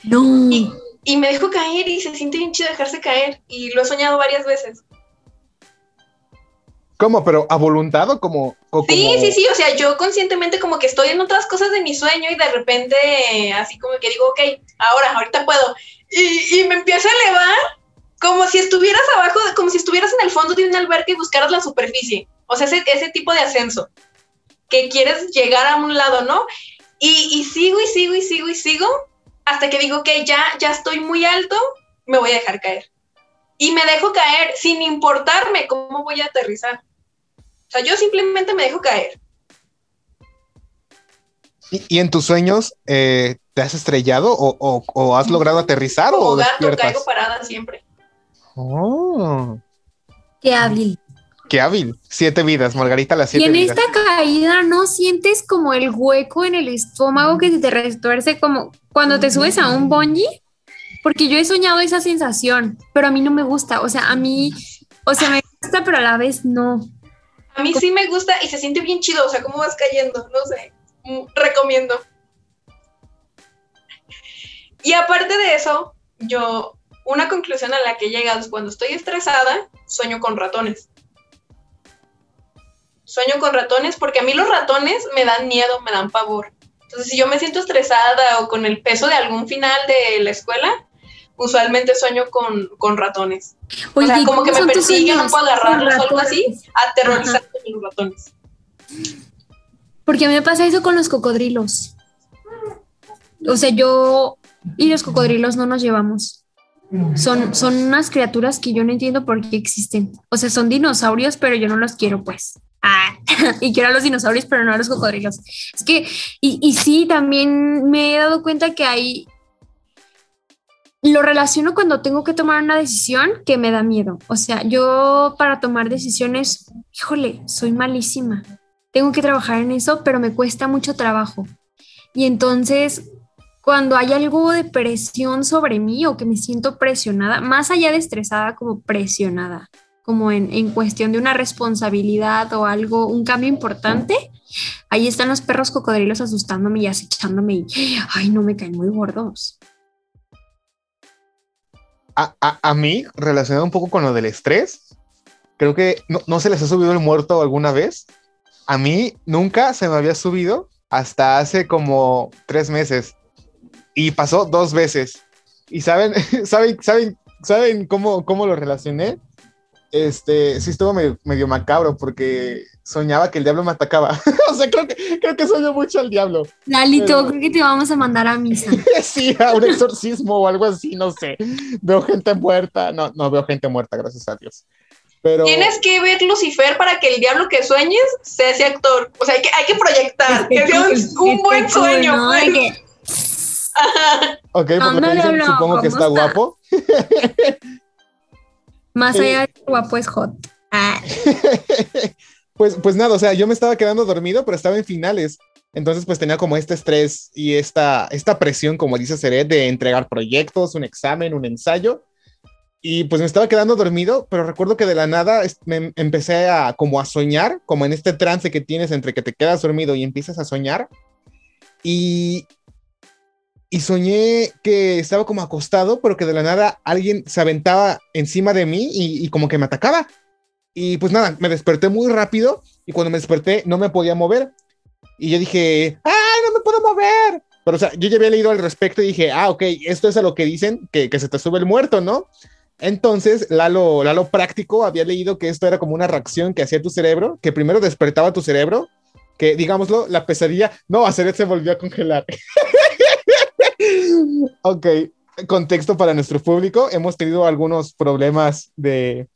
No. Y, y me dejo caer y se siente bien chido dejarse caer. Y lo he soñado varias veces. ¿Cómo? ¿Pero a voluntad o como, Sí, sí, sí, o sea, yo conscientemente como que estoy en otras cosas de mi sueño y de repente así como que digo, ok, ahora, ahorita puedo. Y, me empiezo a elevar como si estuvieras abajo, como si estuvieras en el fondo de una alberca y buscaras la superficie. O sea, ese, ese tipo de ascenso, que quieres llegar a un lado, ¿no? Y, y sigo y sigo y sigo y sigo hasta que digo, ok, ya, ya estoy muy alto, me voy a dejar caer. Y me dejo caer sin importarme cómo voy a aterrizar. O sea, yo simplemente me dejo caer. ¿Y, en tus sueños eh, te has estrellado o, has logrado aterrizar? o gato, caigo parada siempre. Oh. Qué hábil. Qué hábil. Siete vidas, Margarita, las Y siete en vidas. esta caída no sientes como el hueco en el estómago que se te retuerce como cuando te subes a un bungee, porque yo he soñado esa sensación, pero a mí no me gusta, o sea, a mí, o sea, me gusta, pero a la vez no. A mí sí me gusta y se siente bien chido, o sea, cómo vas cayendo, no sé, mm, recomiendo. Y aparte de eso, yo, una conclusión a la que he llegado es cuando estoy estresada, sueño con ratones. Sueño con ratones porque a mí los ratones me dan miedo, me dan pavor. Entonces, si yo me siento estresada o con el peso de algún final de la escuela, usualmente sueño con, con ratones. O sea, ¿y como que me persiguen, puedo agarrarlos Con o algo así, aterrorizando a los ratones. Porque a mí me pasa eso con los cocodrilos. O sea, yo y los cocodrilos no nos llevamos. Son, son unas criaturas que yo no entiendo por qué existen. O sea, son dinosaurios, pero yo no los quiero, pues. Ah, y quiero a los dinosaurios, pero no a los cocodrilos. Es que, y, y sí, también me he dado cuenta que hay. Lo relaciono cuando tengo que tomar una decisión que me da miedo. O sea, yo para tomar decisiones, híjole, soy malísima tengo que trabajar en eso, pero me cuesta mucho trabajo. Y entonces, cuando hay algo de presión sobre mí o que me siento presionada, más allá de estresada, como presionada, como en, en cuestión de una responsabilidad o algo, un cambio importante, ahí están los perros cocodrilos asustándome y acechándome y, ay, no me caen muy gordos. A, a- a mí, relacionado un poco con lo del estrés, creo que no, no se les ha subido el muerto alguna vez. A mí nunca se me había subido hasta hace como tres meses y pasó dos veces. Y saben, saben, saben, saben cómo, cómo lo relacioné. Este, sí estuvo medio, medio macabro porque soñaba que el diablo me atacaba. o sea, creo que, creo que sueño mucho al diablo. Lalito, Pero- creo que te vamos a mandar a misa. sí, a un exorcismo o algo así, no sé. Veo gente muerta. No, no veo gente muerta, gracias a Dios. Pero Tienes que ver Lucifer para que el diablo que sueñes sea ese actor. O sea, hay que, hay que proyectar, que sea un, un buen sueño. ¿no? pues. Que, Ok, por lo que dicen, supongo que ¿cómo está está? guapo. Más allá de guapo es hot. Ah, pues, pues nada, o sea, yo me estaba quedando dormido, pero estaba en finales. Entonces, pues tenía como este estrés y esta, esta presión, como dice Seret, de entregar proyectos, un examen, un ensayo. Y pues me estaba quedando dormido, pero recuerdo que de la nada me empecé a como a soñar, como en este trance que tienes entre que te quedas dormido y empiezas a soñar. Y, y soñé que estaba como acostado, pero que de la nada alguien se aventaba encima de mí y, como que me atacaba. Y pues nada, me desperté muy rápido y cuando me desperté no me podía mover. Y yo dije, ¡ay, no me puedo mover! Pero o sea, yo ya había leído al respecto y dije, ah, ok, esto es a lo que dicen, que, que se te sube el muerto, ¿no? Entonces, Lalo, Lalo práctico había leído que esto era como una reacción que hacía tu cerebro, que primero despertaba tu cerebro, que digámoslo, la pesadilla, no, a se volvió a congelar. ok, contexto para nuestro público, hemos tenido algunos problemas de,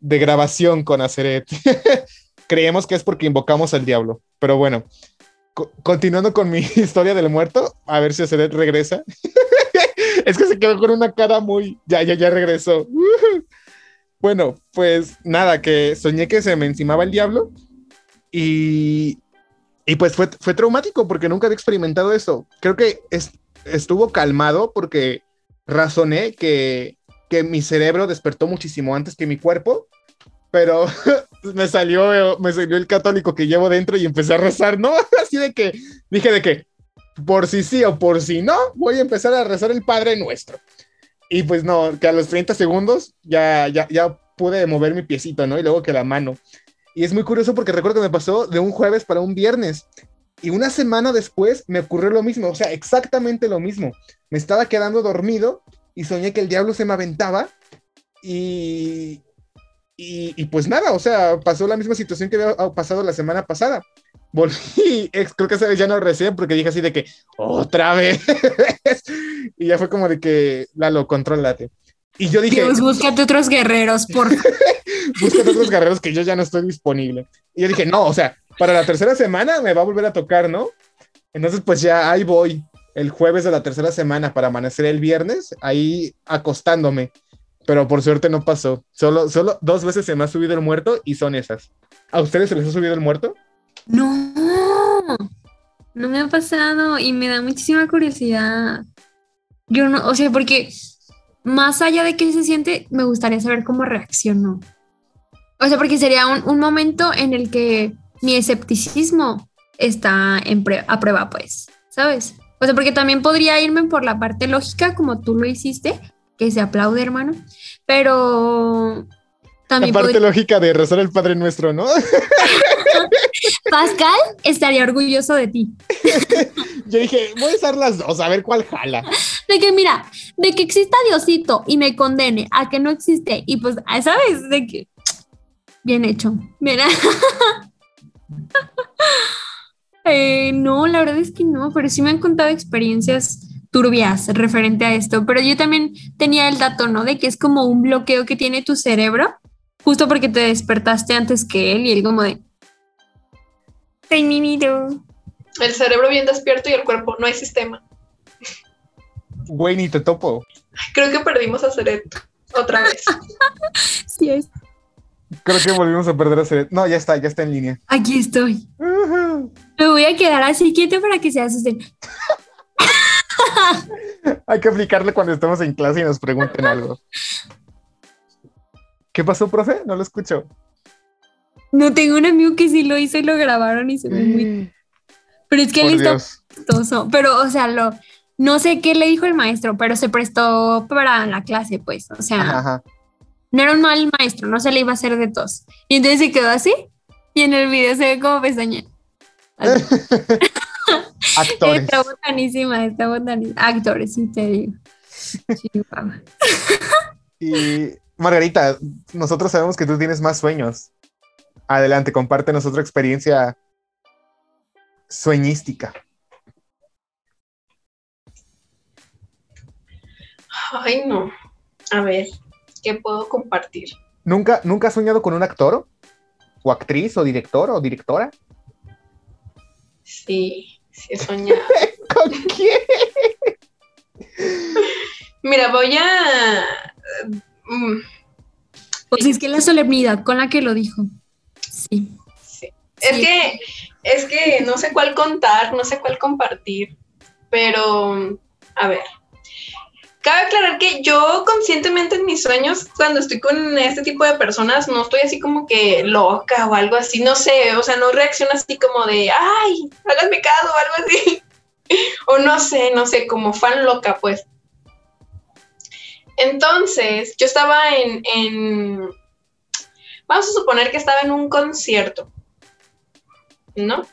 de grabación con Aceret. Creemos que es porque invocamos al diablo, pero bueno, co- continuando con mi historia del muerto, a ver si Aceret regresa. es que se quedó con una cara muy, ya, ya, ya regresó. bueno, pues nada, que soñé que se me encimaba el diablo y, y pues fue, fue traumático porque nunca había experimentado eso. Creo que es, estuvo calmado porque razoné que, que mi cerebro despertó muchísimo antes que mi cuerpo, pero me salió, me salió el católico que llevo dentro y empecé a rezar, ¿no? Así de que dije de que por si sí o por si no, voy a empezar a rezar el Padre Nuestro. Y pues no, que a los 30 segundos ya, ya, ya pude mover mi piecito, ¿no? Y luego que la mano. Y es muy curioso porque recuerdo que me pasó de un jueves para un viernes. Y una semana después me ocurrió lo mismo, o sea, exactamente lo mismo. Me estaba quedando dormido y soñé que el diablo se me aventaba y, y, y pues nada, o sea, pasó la misma situación que había pasado la semana pasada. Volví, creo que esa vez ya no recé porque dije así de que otra vez. y ya fue como de que, Lalo, controlate. Y yo dije, Dios, búscate otros guerreros, por búscate otros guerreros que yo ya no estoy disponible. Y yo dije, no, o sea, para la tercera semana me va a volver a tocar, ¿no? Entonces, pues ya ahí voy, el jueves de la tercera semana para amanecer el viernes, ahí acostándome. pero por suerte no pasó. Solo, solo dos veces se me ha subido el muerto y son esas. ¿A ustedes se les ha subido el muerto? No, no me ha pasado y me da muchísima curiosidad. Yo no, o sea, porque más allá de qué se siente, me gustaría saber cómo reaccionó. O sea, porque sería un, un momento en el que mi escepticismo está en a prueba, pues, ¿sabes? O sea, porque también podría irme por la parte lógica, como tú lo hiciste, que se aplaude, hermano, pero La también parte podría- lógica de rezar el Padre Nuestro, ¿no? Pascal estaría orgulloso de ti. Yo dije, voy a usar las dos, a ver cuál jala. De que, mira, de que exista Diosito y me condene a que no existe, y pues, ¿sabes? De que. Bien hecho. Mira. Eh, no, la verdad es que no, pero sí me han contado experiencias turbias referente a esto. Pero yo también tenía el dato, ¿no? De que es como un bloqueo que tiene tu cerebro, justo porque te despertaste antes que él, y él, como de. El cerebro bien despierto y el cuerpo, no hay sistema. Güey, ni te topo. Creo que perdimos a Seret otra vez. Sí es. Creo que volvimos a perder a Seret. No, ya está, ya está en línea. Aquí estoy. Me voy a quedar así quieto para que se asusten. Hay que aplicarle cuando estemos en clase y nos pregunten algo. ¿Qué pasó, profe? No lo escucho. No tengo un amigo que sí lo hizo y lo grabaron y se ve muy. Pero es que Por él está. Pero, o sea, lo. No sé qué le dijo el maestro, pero se prestó para la clase, pues. O sea, Ajá, ajá. No era un mal maestro, no se le iba a hacer de tos. Y entonces se quedó así. Y en el video se ve como pestaña. Así. Actores. Está botanísima, está botanísima. Actores, sí te digo. Y Margarita, nosotros sabemos que tú tienes más sueños. Adelante, compártenos otra experiencia sueñística. Ay, no. A ver, ¿qué puedo compartir? ¿Nunca, ¿Nunca has soñado con un actor? ¿O actriz? ¿O director? ¿O directora? Sí, sí he soñado. ¿Con quién? Mira, voy a... mm, Pues es que la solemnidad con la que lo dijo. Sí. sí. Es Sí. que, es que no sé cuál contar, no sé cuál compartir, pero, a ver. Cabe aclarar que yo conscientemente en mis sueños, cuando estoy con este tipo de personas, no estoy así como que loca o algo así, no sé, o sea, no reacciono así como de, ay, háganme caso o algo así. o no sé, no sé, como fan loca, pues. Entonces, yo estaba en, en, vamos a suponer que estaba en un concierto, ¿no?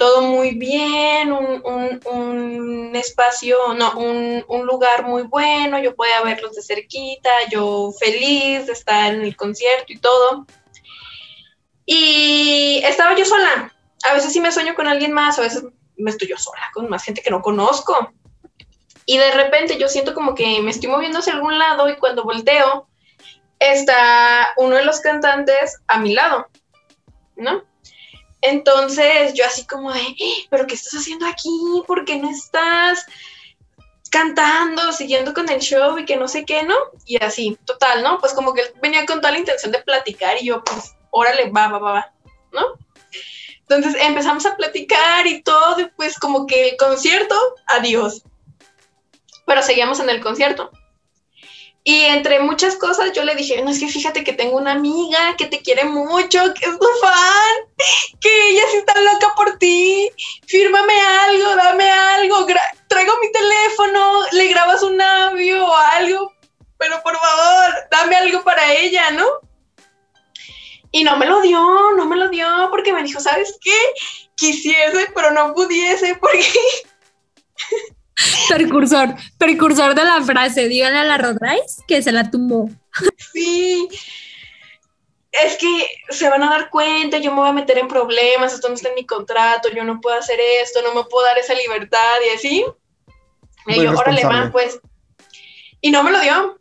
Todo muy bien, un, un- un espacio, no, un, un lugar muy bueno, yo podía verlos de cerquita, yo feliz de estar en el concierto y todo. Y estaba yo sola. A veces sí me sueño con alguien más, a veces me estoy yo sola, con más gente que no conozco. Y de repente yo siento como que me estoy moviendo hacia algún lado y cuando volteo está uno de los cantantes a mi lado, ¿no? Entonces yo así como de, "Eh, pero ¿qué estás haciendo aquí? ¿Por qué no estás cantando, siguiendo con el show y que no sé qué, ¿no? Y así, total, ¿no? Pues como que venía con toda la intención de platicar y yo, pues, órale, va, va, va, va, ¿no? Entonces empezamos a platicar y todo, pues como que el concierto, adiós. Pero seguíamos en el concierto. Y entre muchas cosas yo le dije, no es que fíjate que tengo una amiga que te quiere mucho, que es tu fan, que ella sí está loca por ti, fírmame algo, dame algo, traigo mi teléfono, le grabas un audio o algo, pero por favor, dame algo para ella, ¿no? Y no me lo dio, no me lo dio, porque me dijo, ¿sabes qué? Quisiese, pero no pudiese, porque Precursor, precursor de la frase, díganle a la Rodríguez que se la tumbó. Sí. Es que se van a dar cuenta, yo me voy a meter en problemas, esto no está en mi contrato, yo no puedo hacer esto, no me puedo dar esa libertad y así. Y yo, órale, va, pues. Y no me lo dio.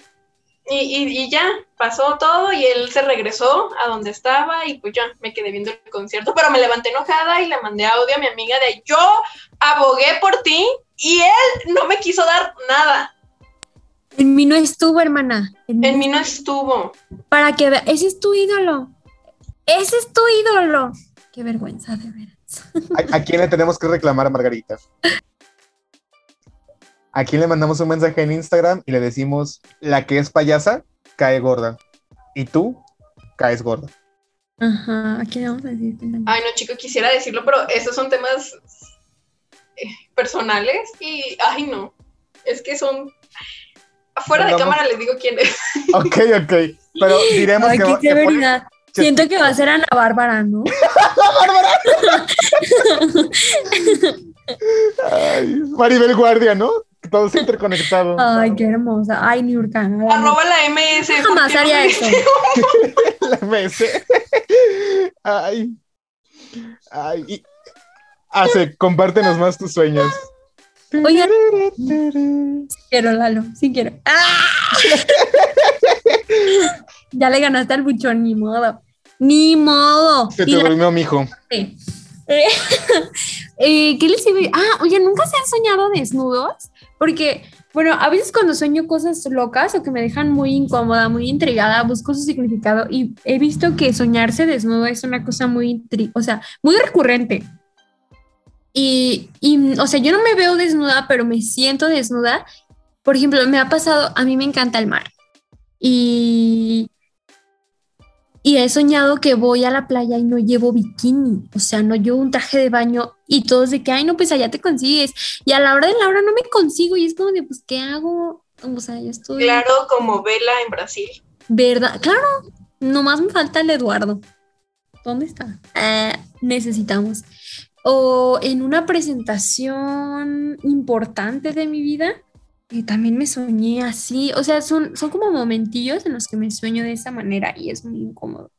Y, y- y ya, pasó todo y él se regresó a donde estaba y pues ya me quedé viendo el concierto, pero me levanté enojada y le mandé audio a mi amiga de yo abogué por ti y él no me quiso dar nada. En mí no estuvo, hermana. En mí no estuvo. Para que vea, ese es tu ídolo. Ese es tu ídolo. Qué vergüenza, de veras. ¿A, a quién le tenemos que reclamar a Margarita? ¿A quién le mandamos un mensaje en Instagram y le decimos, la que es payasa cae gorda? Y tú caes gorda. Ajá, ¿a quién le vamos a decir? Ay, no, chico, quisiera decirlo, pero estos son temas eh, personales y, ay, no. Es que son. Afuera de cámara les digo quién es. Ok, ok. Pero diremos Ay, que, qué que. Siento que va a ser Ana Bárbara, ¿no? Ay, Maribel Guardia, ¿no? Todo está interconectado. Ay, qué hermosa. Ay, Niurka. Arroba la MS. ¿por Jamás haría eso. La MS. Ay. Ay. y- Hace, compártenos más tus sueños. Oigan. Sí quiero, Lalo. Sí quiero. ¡Ah! ya le ganaste al buchón, ni modo. Ni modo. Se te la- durmió, mijo. Eh, eh, ¿Qué les iba a? Ah, oye, ¿nunca se han soñado desnudos? Porque, bueno, a veces cuando sueño cosas locas o que me dejan muy incómoda, muy intrigada, busco su significado y he visto que soñarse desnudo es una cosa muy, o sea, muy recurrente. Y, y, o sea, yo no me veo desnuda, pero me siento desnuda. Por ejemplo, me ha pasado, a mí me encanta el mar. Y y he soñado que voy a la playa y no llevo bikini, o sea, no llevo un traje de baño y todos de que, ay, no, pues allá te consigues. Y a la hora de la hora no me consigo y es como de, pues, ¿qué hago? O sea, yo estoy... Claro, como Vela en Brasil. ¿Verdad? Claro, nomás me falta el Eduardo. ¿Dónde está? Ah, necesitamos. O en una presentación importante de mi vida, y también me soñé así. O sea, son, son como momentillos en los que me sueño de esa manera y es muy incómodo.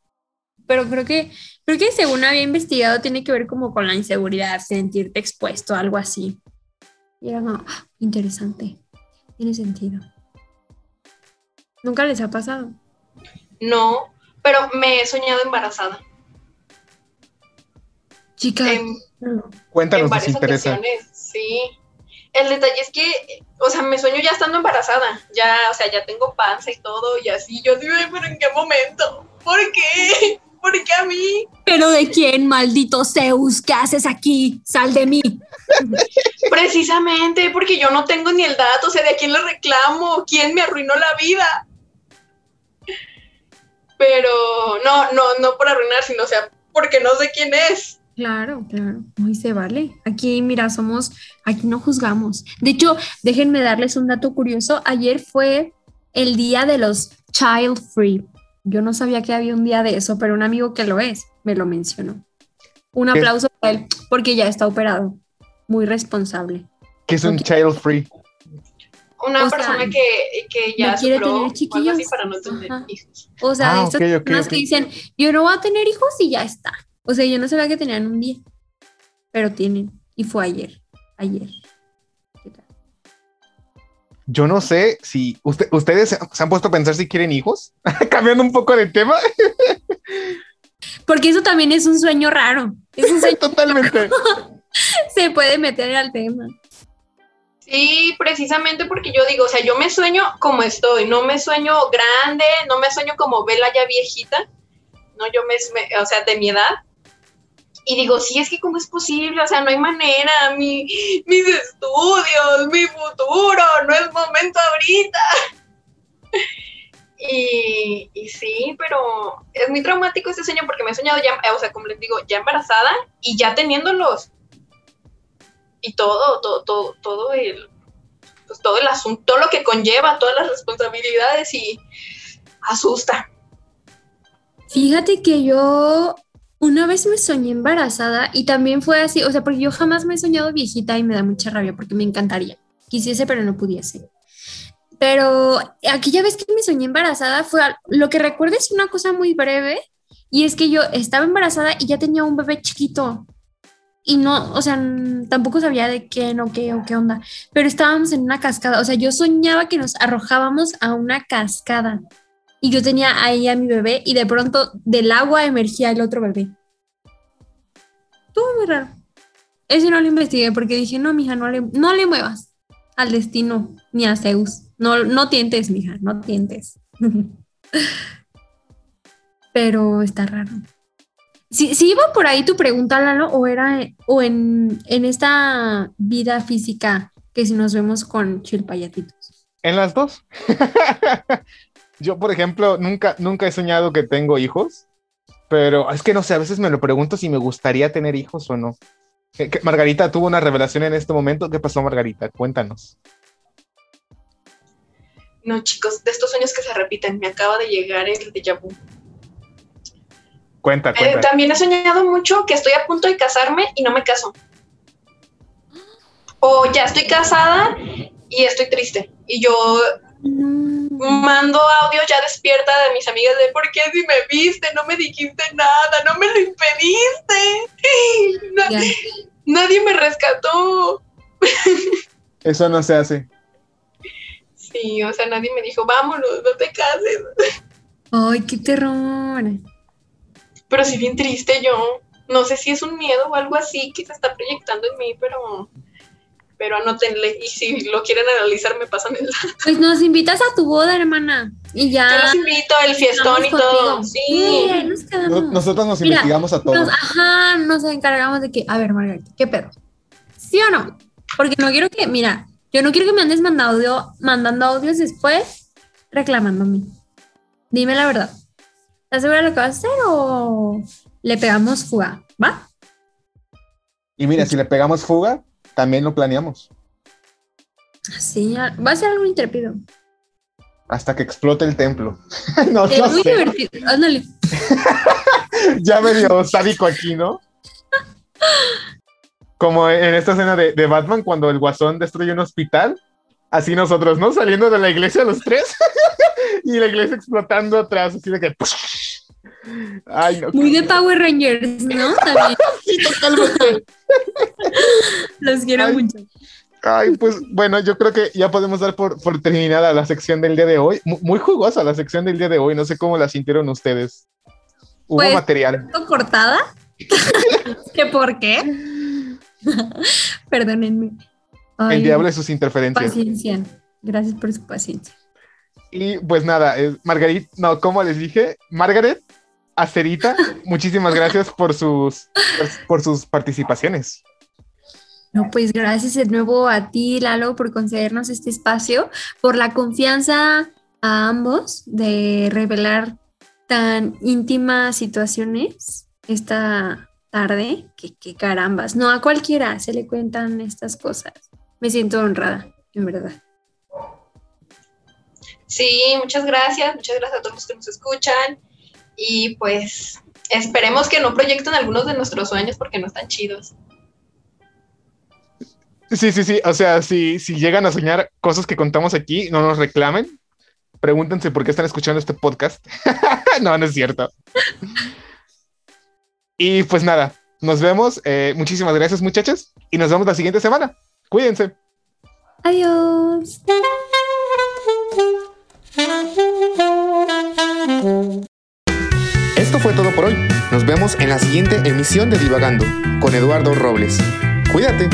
Pero creo que, creo que según había investigado, tiene que ver como con la inseguridad, sentirte expuesto, algo así. Y era como, "Ah, interesante, tiene sentido. ¿Nunca les ha pasado? No, pero me he soñado embarazada. Chica, En, en Cuéntanos, nos varias interesa. sí. El detalle es que, o sea, me sueño ya estando embarazada. Ya, o sea, ya tengo panza y todo y así. Yo digo, "Ay, pero ¿en qué momento? ¿Por qué? ¿Por qué a mí? pero de quién, maldito Zeus, ¿qué haces aquí? Sal de mí. Precisamente, porque yo no tengo ni el dato, o sea, ¿de quién le reclamo? ¿Quién me arruinó la vida? Pero no, no, no por arruinar, sino, o sea, porque no sé quién es. Claro, claro, muy se vale. Aquí, mira, somos, aquí no juzgamos. De hecho, déjenme darles un dato curioso. Ayer fue el día de los child free. Yo no sabía que había un día de eso, pero un amigo que lo es me lo mencionó. Un ¿Qué? aplauso para él, porque ya está operado. Muy responsable. Que es un child free. Una O sea, persona que, que ya no quiere superó tener o chiquillos. así para no tener hijos. O sea, Ah, de estas ok, ok, personas ok. que dicen, yo no voy a tener hijos y ya está. O sea, yo no sabía que tenían un día, pero tienen. Y fue ayer, ayer. ¿Qué tal? Yo no sé si usted- ustedes se han puesto a pensar si quieren hijos. Cambiando un poco de tema. Porque eso también es un sueño raro. Es un sueño Totalmente. se puede meter al tema. Sí, precisamente porque yo digo, o sea, yo me sueño como estoy, no me sueño grande, no me sueño como Vela ya viejita, no, yo me, me- o sea, de mi edad. Y digo, sí, es que cómo es posible, o sea, no hay manera, mi, mis estudios, mi futuro, no es momento ahorita. Y, y sí, pero es muy traumático ese sueño porque me he soñado ya, o sea, como les digo, ya embarazada y ya teniéndolos. Y todo, todo, todo, todo el, pues todo el asunto, todo lo que conlleva, todas las responsabilidades y asusta. Fíjate que yo una vez me soñé embarazada y también fue así, o sea, porque yo jamás me he soñado viejita y me da mucha rabia porque me encantaría. Quisiese, pero no pudiese. Pero aquella vez que me soñé embarazada fue lo que recuerdo es una cosa muy breve y es que yo estaba embarazada y ya tenía un bebé chiquito y no, o sea, tampoco sabía de qué o qué o qué onda, pero estábamos en una cascada, o sea, yo soñaba que nos arrojábamos a una cascada y yo tenía ahí a mi bebé y de pronto del agua emergía el otro bebé. Estuvo muy raro. Ese no lo investigué porque dije, no, mija, no le, no le muevas. al destino ni a Zeus. No, no tientes, mija, no tientes. Pero está raro. Si, si iba por ahí tu pregunta, Lalo, o era o en, en esta vida física que si nos vemos con chilpayatitos. En las dos. Yo, por ejemplo, nunca, nunca he soñado que tengo hijos, pero es que no sé, a veces me lo pregunto si me gustaría tener hijos o no. Que Margarita tuvo una revelación en este momento. ¿Qué pasó, Margarita? Cuéntanos. No, chicos, de estos sueños que se repiten, me acaba de llegar el déjà vu. Cuenta, Eh, cuenta. también he soñado mucho que estoy a punto de casarme y no me caso. O ya estoy casada y estoy triste. Y yo mando audio ya despierta de mis amigas de ¿por qué si me viste? No me dijiste nada, no me lo impediste. Na- Ya. nadie me rescató. Eso no se hace. Sí, o sea, nadie me dijo, vámonos, no te cases. Ay, qué terror. Pero sí bien triste yo. No sé si es un miedo o algo así que se está proyectando en mí, pero pero anótenle y si lo quieren analizar me pasan el Pues nos invitas a tu boda, hermana. Y Yo ya. los invito al fiestón y todo. contigo. Sí. nos quedamos. Nosotros nos Mira, investigamos a todos. Nos- ajá, nos encargamos de que, a ver, Margarita, ¿qué pedo? ¿Sí o no? Porque no quiero que, mira, yo no quiero que me andes mandando, audio, mandando audios después reclamándome. Dime la verdad. ¿Estás segura de lo que vas a hacer o le pegamos fuga? ¿Va? Y mira, si le pegamos fuga, también lo planeamos. Sí, va a ser algo intrépido. Hasta que explote el templo. no, Es no muy sé. divertido. Ándale. Ya medio sádico aquí, ¿no? Como en esta escena de, de Batman cuando el guasón destruye un hospital. Así nosotros, ¿no? Saliendo de la iglesia los tres. y la iglesia explotando atrás, así de que... Ay, no. Muy de Power Rangers, ¿no? También. Sí, totalmente. Los quiero Ay. mucho. Ay, pues bueno, yo creo que ya podemos dar por, por terminada la sección del día de hoy. Mu- Muy jugosa la sección del día de hoy. No sé cómo la sintieron ustedes. Hubo Pues- material. ¿Esto cortada? ¿Qué por qué? Perdónenme. Ay, El diablo y sus interferencias. Paciencia. Gracias por su paciencia. Y pues nada, eh, Margarita, no, como les dije, Margaret, Acerita, muchísimas gracias por sus, por sus participaciones. No, pues gracias de nuevo a ti, Lalo, por concedernos este espacio, por la confianza a ambos de revelar tan íntimas situaciones esta tarde, que, que carambas, no a cualquiera se le cuentan estas cosas. Me siento honrada, en verdad. Sí, muchas gracias, muchas gracias a todos los que nos escuchan y pues esperemos que no proyecten algunos de nuestros sueños porque no están chidos. Sí, sí, sí, o sea, si, si llegan a soñar cosas que contamos aquí, no nos reclamen. Pregúntense por qué están escuchando este podcast. no, no es cierto. Y pues nada, nos vemos. eh, muchísimas gracias, muchachos. Y nos vemos la siguiente semana. Cuídense. Adiós. Fue todo por hoy. Nos vemos en la siguiente emisión de Divagando con Eduardo Robles. Cuídate.